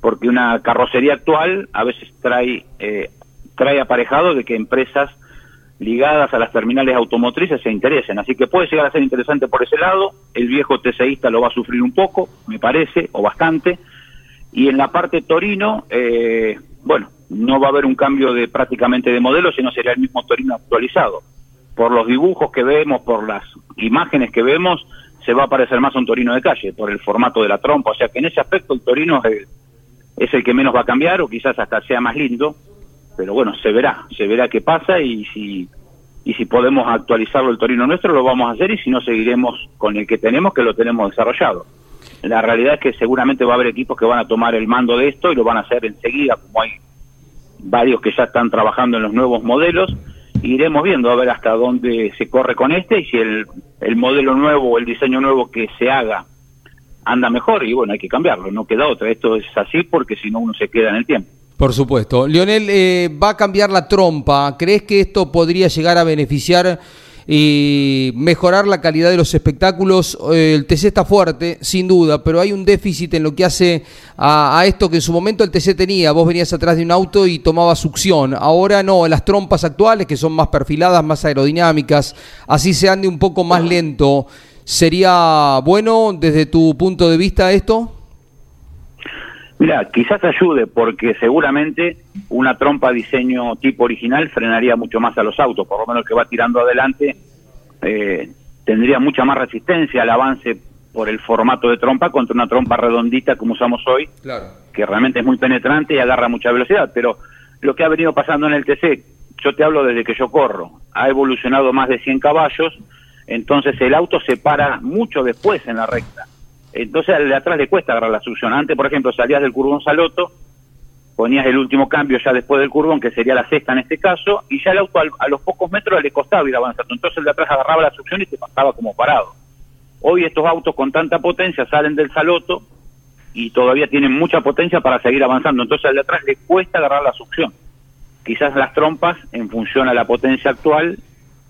porque una carrocería actual a veces trae, eh, trae aparejado de que empresas ligadas a las terminales automotrices se interesen. Así que puede llegar a ser interesante por ese lado. El viejo TCIsta lo va a sufrir un poco, me parece, o bastante. Y en la parte Torino, eh, bueno, no va a haber un cambio de prácticamente de modelo, sino sería el mismo Torino actualizado. Por los dibujos que vemos, por las imágenes que vemos, se va a parecer más a un Torino de calle, por el formato de la trompa. O sea que en ese aspecto el Torino es es el que menos va a cambiar, o quizás hasta sea más lindo pero bueno, se verá, se verá qué pasa y si y si podemos actualizarlo el Torino nuestro lo vamos a hacer y si no seguiremos con el que tenemos que lo tenemos desarrollado. La realidad es que seguramente va a haber equipos que van a tomar el mando de esto y lo van a hacer enseguida, como hay varios que ya están trabajando en los nuevos modelos. Iremos viendo a ver hasta dónde se corre con este y si el, el modelo nuevo o el diseño nuevo que se haga anda mejor y bueno, hay que cambiarlo, no queda otra. Esto es así porque si no uno se queda en el tiempo. Por supuesto. Lionel, eh, va a cambiar la trompa. ¿Crees que esto podría llegar a beneficiar y mejorar la calidad de los espectáculos? Eh, el TC está fuerte, sin duda, pero hay un déficit en lo que hace a, esto que en su momento el TC tenía. Vos venías atrás de un auto y tomabas succión. Ahora no, las trompas actuales, que son más perfiladas, más aerodinámicas, así se ande un poco más lento. ¿Sería bueno desde tu punto de vista esto? Mira, quizás ayude porque seguramente una trompa diseño tipo original frenaría mucho más a los autos, por lo menos que va tirando adelante eh, tendría mucha más resistencia al avance por el formato de trompa contra una trompa redondita como usamos hoy, que realmente es muy penetrante y agarra mucha velocidad. Pero lo que ha venido pasando en el TC, yo te hablo desde que yo corro, ha evolucionado más de 100 caballos, entonces el auto se para mucho después en la recta Entonces al de atrás le cuesta agarrar la succión. Antes, por ejemplo, salías del curvón Saloto, ponías el último cambio ya después del curvón, que sería la sexta en este caso, y ya el auto a los pocos metros le costaba ir avanzando. Entonces el de atrás agarraba la succión y te pasaba como parado. Hoy estos autos con tanta potencia salen del Saloto y todavía tienen mucha potencia para seguir avanzando. Entonces al de atrás le cuesta agarrar la succión. Quizás las trompas, en función a la potencia actual,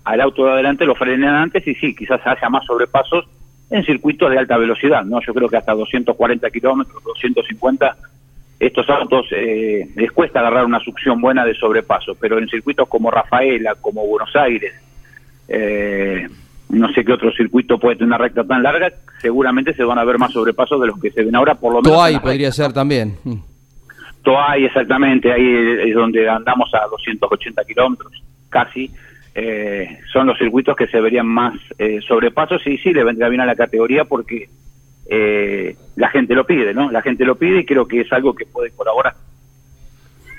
al auto de adelante lo frenen antes y sí, quizás haya más sobrepasos en circuitos de alta velocidad, ¿no? Yo creo que hasta 240 kilómetros, 250, estos autos eh, les cuesta agarrar una succión buena de sobrepaso, pero en circuitos como Rafaela, como Buenos Aires, eh, no sé qué otro circuito puede tener una recta tan larga, seguramente se van a ver más sobrepasos de los que se ven ahora, por lo menos. Toay podría ser también. Toay, exactamente, ahí es donde andamos a 280 kilómetros, casi. Eh, son los circuitos que se verían más eh, sobrepasos y sí le vendría bien a la categoría porque eh, la gente lo pide, ¿no? La gente lo pide y creo que es algo que puede colaborar.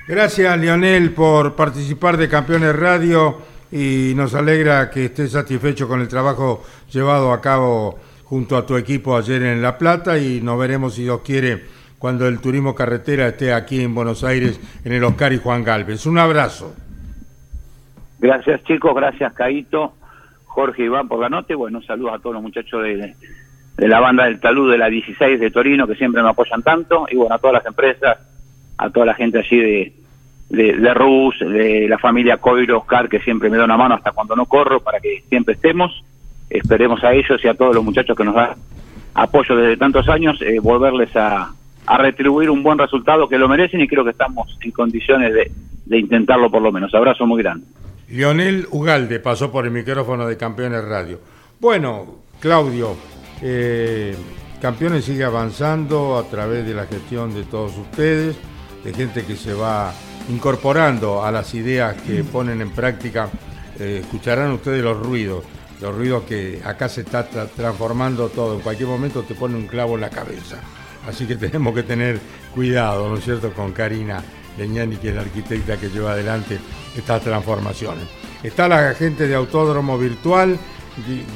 Gracias, Lionel, por participar de Campeones Radio y nos alegra que estés satisfecho con el trabajo llevado a cabo junto a tu equipo ayer en La Plata y nos veremos, si Dios quiere, cuando el turismo carretera esté aquí en Buenos Aires en el Oscar y Juan Galvez. Un abrazo. Gracias chicos, gracias Caito, Jorge Iván por la nota bueno, saludos a todos los muchachos de, la banda del Talud de la 16 de Torino que siempre me apoyan tanto y bueno, a todas las empresas, a toda la gente allí de, de, de Rus, de la familia Coiro, Oscar que siempre me da una mano hasta cuando no corro para que siempre estemos, esperemos a ellos y a todos los muchachos que nos dan apoyo desde tantos años, eh, volverles a, a retribuir un buen resultado que lo merecen y creo que estamos en condiciones de, de intentarlo por lo menos. Abrazo muy grande. Lionel Ugalde pasó por el micrófono de Campeones Radio. Bueno, Claudio, eh, Campeones sigue avanzando a través de la gestión de todos ustedes, de gente que se va incorporando a las ideas que ponen en práctica. Eh, escucharán ustedes los ruidos, los ruidos que acá se está transformando todo. En cualquier momento te pone un clavo en la cabeza. Así que tenemos que tener cuidado, ¿no es cierto?, con Karina Leñani, que es la arquitecta que lleva adelante estas transformaciones. Está la gente de Autódromo Virtual,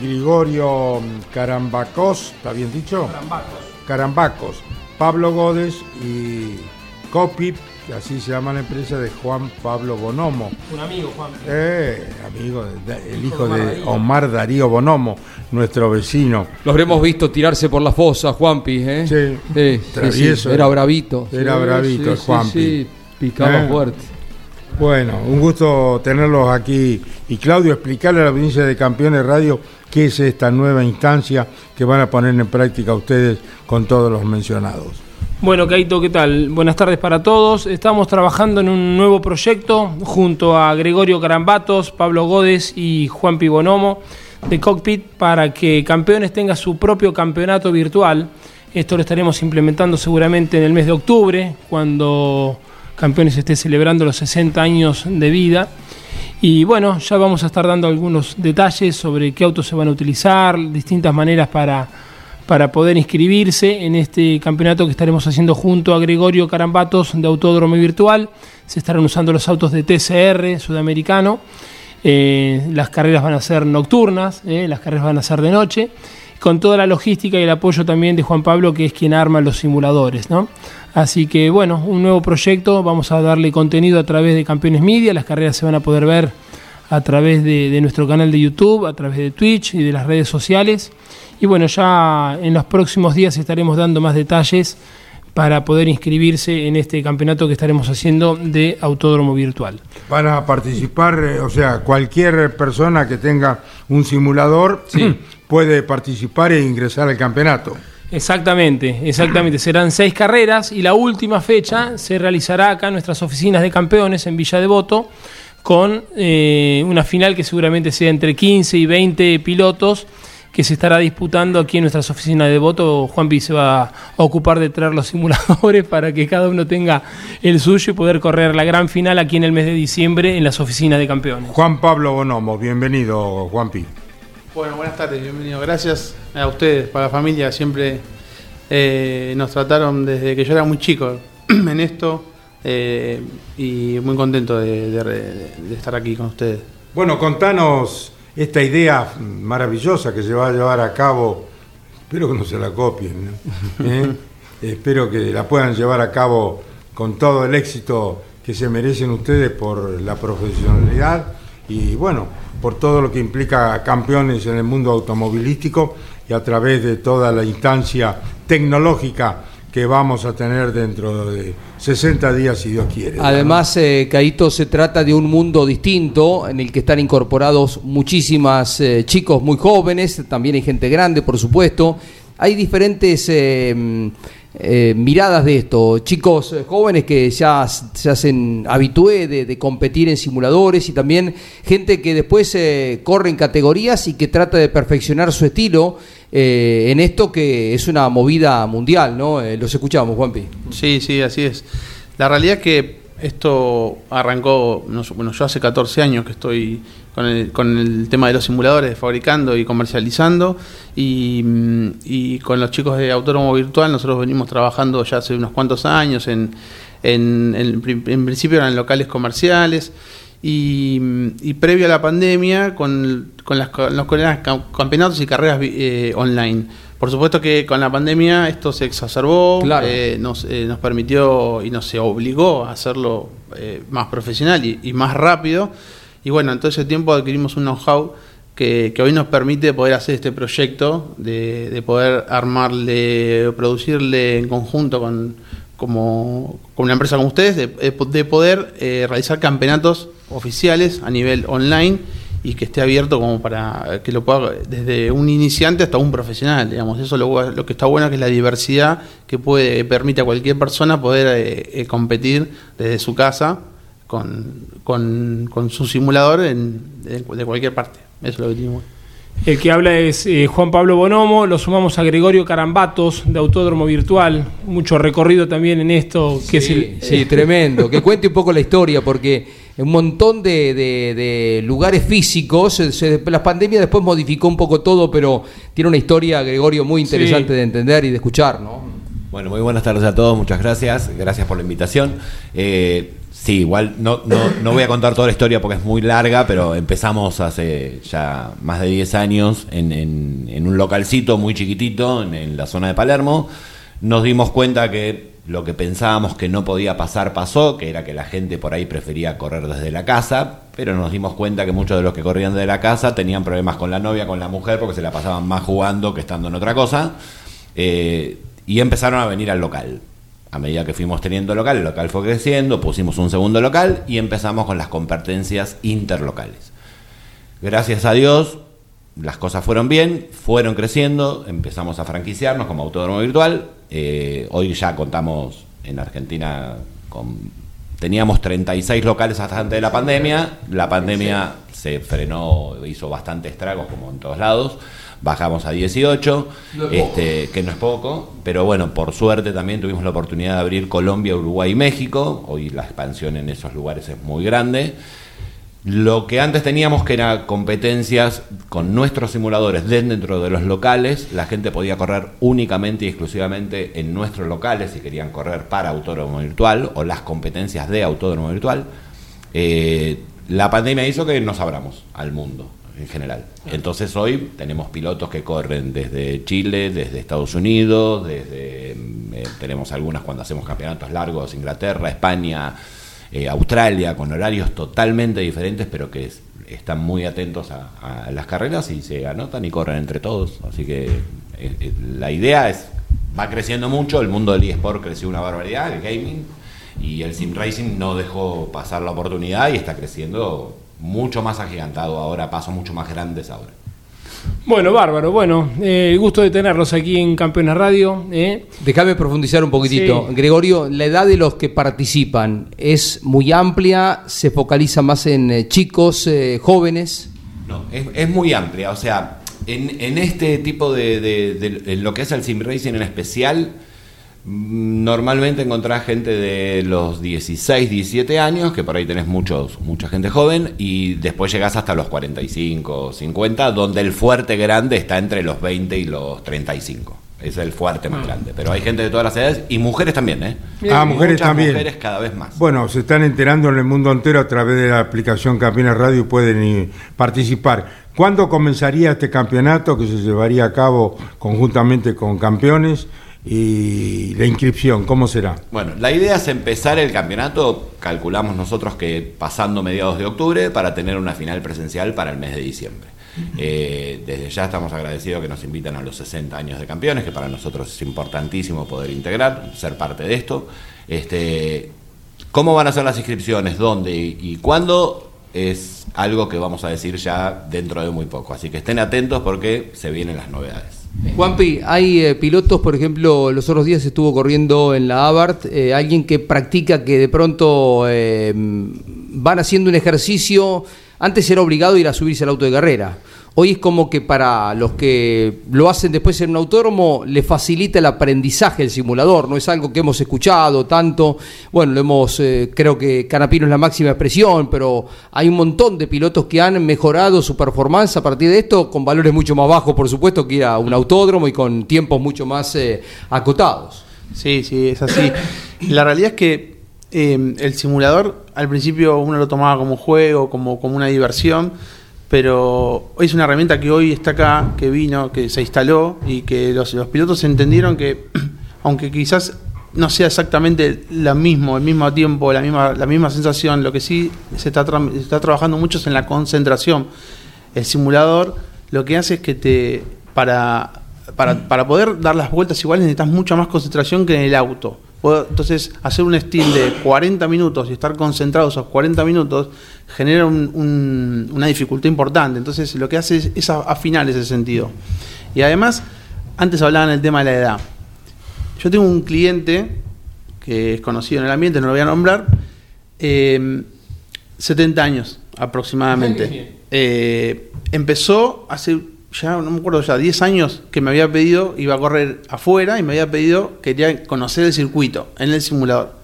Grigorio Carambacos, ¿está bien dicho? Carambacos. Carambacos, Pablo Godes y Copip, que así se llama la empresa de Juan Pablo Bonomo. Un amigo, Juan. Eh, amigo, el hijo de Omar Darío Bonomo, nuestro vecino. Los habremos visto tirarse por la fosa, Juanpi, ¿eh? Sí, sí, sí, era bravito. Era bravito el Juanpi. Picaba eh. fuerte. Bueno, un gusto tenerlos aquí. Y Claudio, explicarle a la audiencia de Campeones Radio qué es esta nueva instancia que van a poner en práctica ustedes con todos los mencionados. Bueno, Caito, ¿qué tal? Buenas tardes para todos. Estamos trabajando en un nuevo proyecto junto a Gregorio Carambatos, Pablo Godes y Juan Pibonomo de Cockpit para que Campeones tenga su propio campeonato virtual. Esto lo estaremos implementando seguramente en el mes de octubre, cuando Campeones esté celebrando los 60 años de vida. Y bueno, ya vamos a estar dando algunos detalles sobre qué autos se van a utilizar, distintas maneras para, para poder inscribirse en este campeonato que estaremos haciendo junto a Gregorio Carambatos de Autódromo Virtual. Se estarán usando los autos de TCR sudamericano. Eh, las carreras van a ser nocturnas, eh, las carreras van a ser de noche, con toda la logística y el apoyo también de Juan Pablo, que es quien arma los simuladores. ¿no? Así que bueno, un nuevo proyecto, vamos a darle contenido a través de Campeones Media, las carreras se van a poder ver a través de, nuestro canal de YouTube, a través de Twitch y de las redes sociales. Y bueno, ya en los próximos días estaremos dando más detalles para poder inscribirse en este campeonato que estaremos haciendo de autódromo virtual. Van a participar, eh, o sea, cualquier persona que tenga un simulador puede participar e ingresar al campeonato. Exactamente, exactamente. Serán seis carreras y la última fecha se realizará acá en nuestras oficinas de campeones en Villa Devoto con eh, una final que seguramente sea entre 15 y 20 pilotos que se estará disputando aquí en nuestras oficinas de voto. Juanpi se va a ocupar de traer los simuladores para que cada uno tenga el suyo y poder correr la gran final aquí en el mes de diciembre en las oficinas de campeones. Juan Pablo Bonomo, bienvenido Juanpi. Bueno, buenas tardes, bienvenido. Gracias a ustedes, para la familia, siempre eh, nos trataron desde que yo era muy chico en esto eh, y muy contento de, estar aquí con ustedes. Bueno, contanos esta idea maravillosa que se va a llevar a cabo espero que no se la copien. ¿Eh? espero que la puedan llevar a cabo con todo el éxito que se merecen ustedes por la profesionalidad y bueno, por todo lo que implica campeones en el mundo automovilístico y a través de toda la instancia tecnológica que vamos a tener dentro de 60 días, si Dios quiere. Además, eh, Caíto, se trata de un mundo distinto en el que están incorporados muchísimas eh, chicos muy jóvenes, también hay gente grande, por supuesto. Hay diferentes eh, eh, miradas de esto, chicos jóvenes que ya se hacen habitué de, competir en simuladores y también gente que después corre en categorías y que trata de perfeccionar su estilo eh, en esto que es una movida mundial, ¿no? Eh, los escuchamos, Juanpi. Sí, sí, así es. La realidad es que esto arrancó, bueno, yo hace 14 años que estoy con el, con el tema de los simuladores, fabricando y comercializando, y, con los chicos de Autónomo Virtual nosotros venimos trabajando ya hace unos cuantos años, en, en, en principio eran locales comerciales, y, previo a la pandemia con, con, las, los campeonatos y carreras eh, online. Por supuesto que con la pandemia esto se exacerbó, eh, nos, eh, nos permitió y nos se obligó a hacerlo más profesional y, más rápido. Y bueno, en todo ese tiempo adquirimos un know-how que, que, hoy nos permite poder hacer este proyecto, de, de poder armarle, producirle en conjunto con, con una empresa como ustedes, de, de poder realizar campeonatos oficiales a nivel online y que esté abierto como para que lo pueda desde un iniciante hasta un profesional, digamos. Eso lo, que está bueno que es la diversidad que puede permite a cualquier persona poder eh, eh, competir desde su casa con, con, su simulador en, de, cualquier parte. Eso es lo que tenemos. El que habla es eh, Juan Pablo Bonomo, lo sumamos a Gregorio Carambatos de Autódromo Virtual, mucho recorrido también en esto. Que sí, sí, tremendo. Que cuente un poco la historia, porque un montón de, lugares físicos, se, la pandemia después modificó un poco todo, pero tiene una historia, Gregorio, muy interesante de entender y de escuchar, ¿no? Bueno, muy buenas tardes a todos, muchas gracias, gracias por la invitación. Eh, Sí, igual no, no, no, voy a contar toda la historia porque es muy larga, pero empezamos hace ya más de 10 años en, en, un localcito muy chiquitito en, la zona de Palermo. Nos dimos cuenta que lo que pensábamos que no podía pasar pasó, que era que la gente por ahí prefería correr desde la casa, pero nos dimos cuenta que muchos de los que corrían desde la casa tenían problemas con la novia, con la mujer, porque se la pasaban más jugando que estando en otra cosa, eh, y empezaron a venir al local a medida que fuimos teniendo local, el local fue creciendo, pusimos un segundo local y empezamos con las competencias interlocales. Gracias a Dios, las cosas fueron bien, fueron creciendo, empezamos a franquiciarnos como autódromo virtual. Eh, hoy ya contamos en Argentina con. Teníamos 36 locales hasta antes de la pandemia. La pandemia se frenó, hizo bastante estragos, como en todos lados bajamos a 18, este, que no es poco, pero bueno, por suerte también tuvimos la oportunidad de abrir Colombia, Uruguay y México, hoy la expansión en esos lugares es muy grande. Lo que antes teníamos que era competencias con nuestros simuladores dentro de los locales, la gente podía correr únicamente y exclusivamente en nuestros locales si querían correr para autódromo virtual o las competencias de autódromo virtual. Eh, la pandemia hizo que nos abramos al mundo en general. Entonces hoy tenemos pilotos que corren desde Chile, desde Estados Unidos, desde mm, eh, tenemos algunas cuando hacemos campeonatos largos, Inglaterra, España, eh, Australia, con horarios totalmente diferentes, pero que están muy atentos a, las carreras y se anotan y corren entre todos. Así que eh, la idea es, va creciendo mucho, el mundo del eSport creció una barbaridad, el gaming, y el sim racing no dejó pasar la oportunidad y está creciendo mucho más agigantado ahora, pasos mucho más grandes ahora. Bueno, bárbaro. Bueno, eh, el gusto de tenerlos aquí en Campeones Radio. ¿eh? Déjame profundizar un poquitito. Gregorio, la edad de los que participan es muy amplia, se focaliza más en eh, chicos, jóvenes. No, es, muy amplia. O sea, en, este tipo de, de, lo que es el sim racing en especial, Normalmente encontrás gente de los 16, 17 años, que por ahí tenés muchos, mucha gente joven, y después llegás hasta los 45, 50, donde el fuerte grande está entre los 20 y los 35. es el fuerte más grande. Pero hay gente de todas las edades y mujeres también, ¿eh? Ah, mujeres también. mujeres cada vez más. Bueno, se están enterando en el mundo entero a través de la aplicación Campeones Radio y pueden participar. ¿Cuándo comenzaría este campeonato que se llevaría a cabo conjuntamente con campeones? Y la inscripción, ¿cómo será? Bueno, la idea es empezar el campeonato, calculamos nosotros que pasando mediados de octubre para tener una final presencial para el mes de diciembre. Eh, desde ya estamos agradecidos que nos invitan a los 60 años de campeones, que para nosotros es importantísimo poder integrar, ser parte de esto. Este, ¿Cómo van a ser las inscripciones? ¿Dónde y cuándo? Es algo que vamos a decir ya dentro de muy poco. Así que estén atentos porque se vienen las novedades. Juanpi, hay eh, pilotos, por ejemplo, los otros días estuvo corriendo en la Abarth, eh, alguien que practica que de pronto eh, van haciendo un ejercicio, antes era obligado a ir a subirse al auto de carrera. Hoy es como que para los que lo hacen después en un autódromo le facilita el aprendizaje el simulador, no es algo que hemos escuchado tanto, bueno, lo hemos, eh, creo que Canapino es la máxima expresión, pero hay un montón de pilotos que han mejorado su performance a partir de esto, con valores mucho más bajos, por supuesto, que ir a un autódromo y con tiempos mucho más eh, acotados. Sí, sí, es así. La realidad es que eh, el simulador al principio uno lo tomaba como juego, como, como una diversión pero es una herramienta que hoy está acá, que vino, que se instaló y que los, pilotos entendieron que, aunque quizás no sea exactamente lo mismo, el mismo tiempo, la misma, la misma sensación, lo que sí se está, está trabajando mucho es en la concentración. El simulador lo que hace es que te, para, para, para poder dar las vueltas iguales necesitas mucha más concentración que en el auto. Entonces, hacer un steel de 40 minutos y estar concentrado esos 40 minutos genera una dificultad importante. Entonces, lo que hace es, afinar ese sentido. Y además, antes hablaban del tema de la edad. Yo tengo un cliente que es conocido en el ambiente, no lo voy a nombrar, 70 eh, años aproximadamente. Eh, empezó hace ya no me acuerdo ya, 10 años que me había pedido, iba a correr afuera y me había pedido, quería conocer el circuito en el simulador.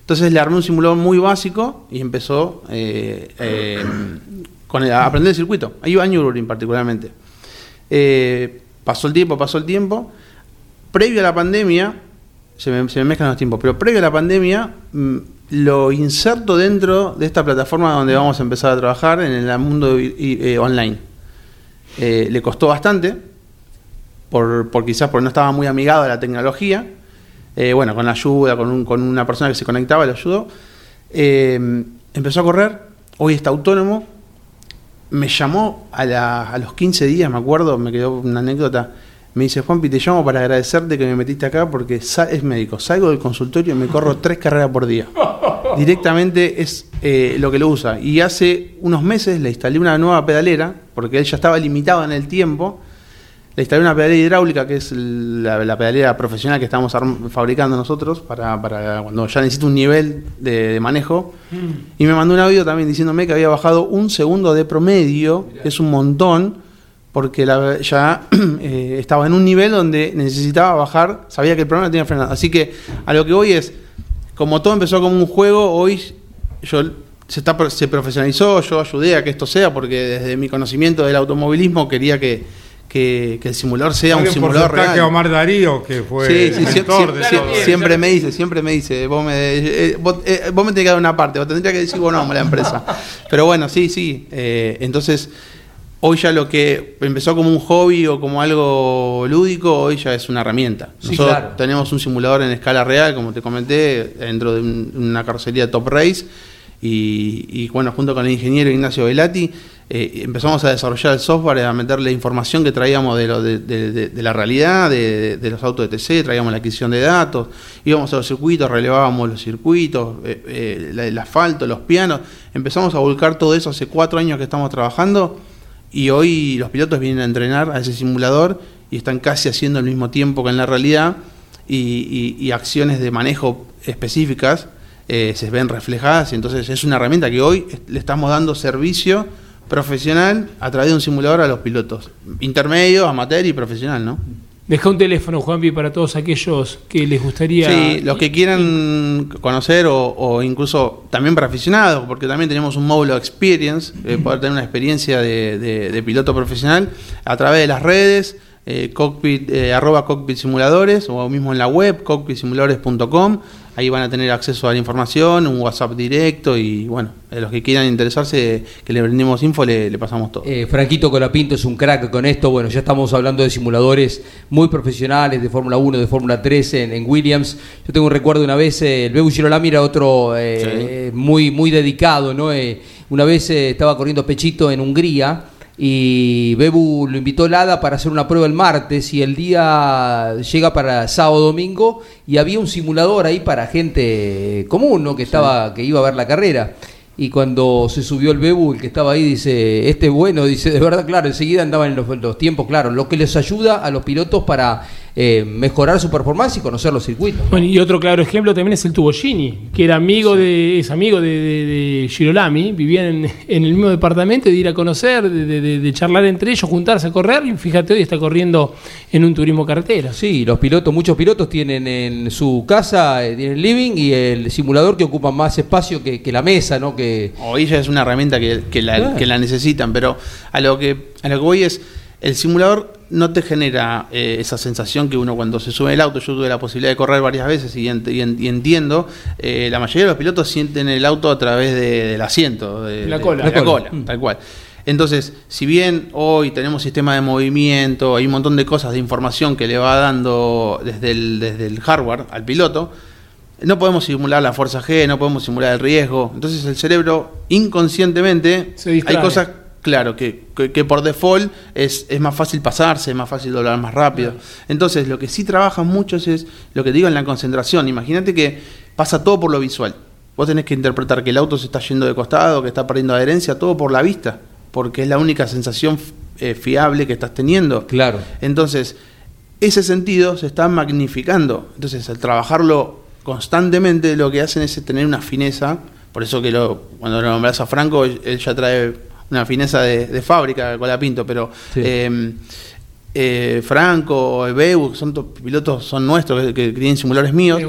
Entonces le armé un simulador muy básico y empezó eh, eh, con a aprender el circuito. Ahí iba a Nürburgring particularmente. Eh, pasó el tiempo, pasó el tiempo. Previo a la pandemia, se me, se me mezclan los tiempos, pero previo a la pandemia mm, lo inserto dentro de esta plataforma donde vamos a empezar a trabajar en el mundo online. Eh, le costó bastante, por, quizás porque no estaba muy amigado a la tecnología. Eh, bueno, con la ayuda, con, con, una persona que se conectaba, le ayudó. Eh, empezó a correr, hoy está autónomo. Me llamó a, a, los 15 días, me acuerdo, me quedó una anécdota. Me dice, Juanpi, te llamo para agradecerte que me metiste acá porque es médico. Salgo del consultorio y me corro tres carreras por día. Directamente es lo que lo usa. Y hace unos meses le instalé una nueva pedalera porque él ya estaba limitado en el tiempo. Le instalé una pedalera hidráulica, que es la, pedalera profesional que estamos fabricando nosotros para, cuando ya necesito un nivel de, manejo. Mm. Y me mandó un audio también diciéndome que había bajado un segundo de promedio, que es un montón, porque ya eh, estaba en un nivel donde necesitaba bajar, sabía que el problema tenía frenado. Así que a lo que voy es, como todo empezó como un juego, hoy yo se, está, se profesionalizó, yo ayudé a que esto sea, porque desde mi conocimiento del automovilismo quería que, que, el simulador sea un simulador real. que Omar Darío, que fue sí, sí, siempre, me dice, siempre me dice, vos me, eh, vos, eh, vos, me tenés que dar una parte, vos tendrías que decir vos no, la empresa. Pero bueno, sí, sí. Eh, entonces, hoy ya lo que empezó como un hobby o como algo lúdico, hoy ya es una herramienta. Nosotros tenemos un simulador en escala real, como te comenté, dentro de una carrocería Top Race. Y, bueno, junto con el ingeniero Ignacio Velati, eh, empezamos a desarrollar el software, a meterle información que traíamos de, lo, de, la realidad, de, los autos de TC, traíamos la adquisición de datos, íbamos a los circuitos, relevábamos los circuitos, eh, eh, el asfalto, los pianos, empezamos a volcar todo eso hace cuatro años que estamos trabajando y hoy los pilotos vienen a entrenar a ese simulador y están casi haciendo el mismo tiempo que en la realidad y acciones de manejo específicas eh, se ven reflejadas. Y entonces es una herramienta que hoy le estamos dando servicio profesional a través de un simulador a los pilotos, intermedio, amateur y profesional, ¿no? Deja un teléfono, Juanpi, para todos aquellos que les gustaría. Sí, los que quieran conocer o, incluso también para aficionados, porque también tenemos un módulo Experience, eh, poder tener una experiencia de, piloto profesional a través de las redes. eh, cockpit, eh, arroba cockpit simuladores o mismo en la web cockpitsimuladores.com. Ahí van a tener acceso a la información, un WhatsApp directo y bueno, a los que quieran interesarse, que le brindemos info, le, pasamos todo. Eh, Franquito Colapinto es un crack con esto. Bueno, ya estamos hablando de simuladores muy profesionales de Fórmula 1, de Fórmula 3 en, Williams. Yo tengo un recuerdo una vez, el Bebu Girolami era otro muy, muy dedicado, ¿no? una vez estaba corriendo pechito en Hungría y Bebu lo invitó Lada para hacer una prueba el martes y el día llega para sábado domingo y había un simulador ahí para gente común, ¿no? que estaba que iba a ver la carrera. Y cuando se subió el Bebu, el que estaba ahí dice, este es bueno, dice, de verdad, claro, enseguida andaban en los, los tiempos, claro, lo que les ayuda a los pilotos para eh, mejorar su performance y conocer los circuitos. Bueno, y otro claro ejemplo también es el Tubogini, que era amigo de, es amigo de, Girolami, vivían en, el mismo departamento, de ir a conocer, de, charlar entre ellos, juntarse a correr, y fíjate, hoy está corriendo en un turismo carretera. Sí, los pilotos, muchos pilotos tienen en su casa, eh, tienen el living y el simulador que ocupa más espacio que, la mesa, ¿no? Que... Hoy ya es una herramienta que, la, que la necesitan, pero a lo que, a lo que voy es, el simulador no te genera eh, esa sensación que uno cuando se sube el auto, yo tuve la posibilidad de correr varias veces y, entiendo, eh, la mayoría de los pilotos sienten el auto a través del asiento, de la cola, la, cola, mm. tal cual. Entonces, si bien hoy tenemos sistema de movimiento, hay un montón de cosas de información que le va dando desde el, desde el hardware al piloto, no podemos simular la fuerza G, no podemos simular el riesgo. Entonces el cerebro inconscientemente hay cosas Claro, que, que, por default es, es, más fácil pasarse, es más fácil doblar más rápido. Entonces, lo que sí trabajan muchos es lo que digo en la concentración. Imagínate que pasa todo por lo visual. Vos tenés que interpretar que el auto se está yendo de costado, que está perdiendo adherencia, todo por la vista, porque es la única sensación eh, fiable que estás teniendo. Claro. Entonces, ese sentido se está magnificando. Entonces, al trabajarlo constantemente, lo que hacen es tener una fineza. Por eso que lo, cuando lo nombras a Franco, él ya trae una fineza de, de fábrica, Colapinto, pero em, eh, Franco, Ebeu, son pilotos son nuestros, que, tienen simuladores míos,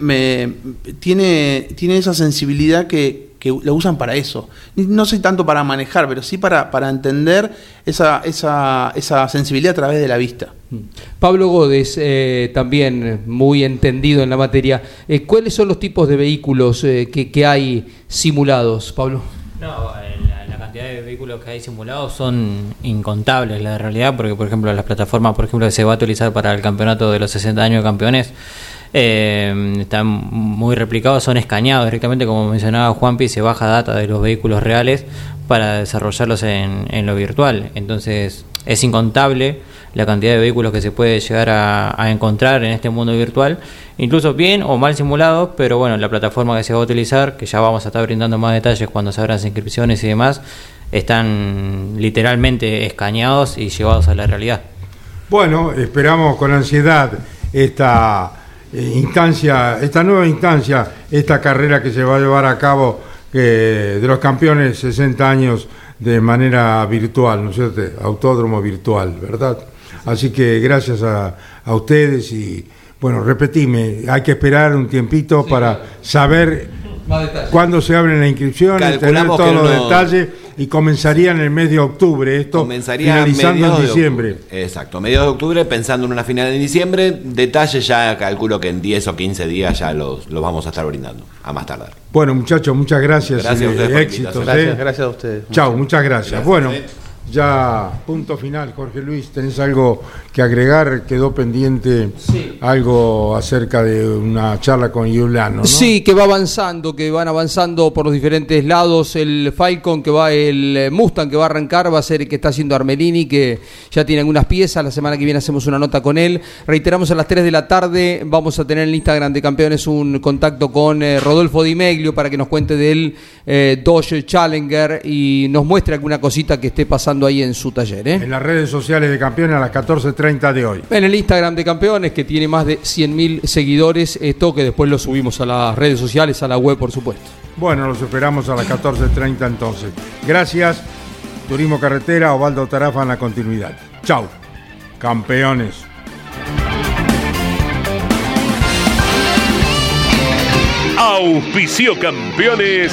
me, tiene, tiene esa sensibilidad que, que lo usan para eso. No sé tanto para manejar, pero sí para, para entender esa, esa, esa sensibilidad a través de la vista. Mm. Pablo Godes, eh, también muy entendido en la materia. Eh, ¿Cuáles son los tipos de vehículos que, que, hay simulados, Pablo? No, vehículos que hay simulados son incontables, la realidad, porque por ejemplo las plataformas por ejemplo que se va a utilizar para el campeonato de los 60 años de campeones eh, están muy replicados, son escaneados directamente, como mencionaba Juanpi, se baja data de los vehículos reales para desarrollarlos en, en lo virtual. Entonces es incontable la cantidad de vehículos que se puede llegar a, encontrar en este mundo virtual, incluso bien o mal simulados, pero bueno, la plataforma que se va a utilizar, que ya vamos a estar brindando más detalles cuando se abran las inscripciones y demás, están literalmente escaneados y llevados a la realidad. Bueno, esperamos con ansiedad esta eh, instancia, esta nueva instancia, esta carrera que se va a llevar a cabo de los campeones 60 años de manera virtual, ¿no es cierto? Autódromo virtual, ¿verdad? Así que gracias a, a ustedes y, bueno, repetime, hay que esperar un tiempito para saber cuándo se abren las inscripciones, tener todos los detalles y comenzaría en el mes de octubre, esto comenzaría finalizando en diciembre. exacto, mediados de octubre, pensando en una final en diciembre, detalles ya calculo que en 10 o 15 días ya los, los vamos a estar brindando, a más tardar. Bueno muchachos, muchas gracias. Gracias a ustedes. éxitos, gracias, gracias a ustedes. Chao, muchas gracias. bueno. Ya, punto final, Jorge Luis, ¿tenés algo que agregar? Quedó pendiente algo acerca de una charla con Yulano, ¿no? Sí, que va avanzando, que van avanzando por los diferentes lados. El Falcon que va, el Mustang que va a arrancar va a ser el que está haciendo Armelini, que ya tiene algunas piezas. La semana que viene hacemos una nota con él. Reiteramos a las 3 de la tarde, vamos a tener en el Instagram de Campeones un contacto con eh, Rodolfo Di Meglio para que nos cuente del eh, Dodge Challenger y nos muestre alguna cosita que esté pasando ahí en su taller. ¿eh? En las redes sociales de Campeones a las 14.30 de hoy. En el Instagram de Campeones, que tiene más de 100.000 seguidores, esto que después lo subimos a las redes sociales, a la web, por supuesto. Bueno, los esperamos a las 14.30 entonces. Gracias. Turismo Carretera, Ovaldo Tarafa en la continuidad. Chau. Campeones. Auspicio Campeones.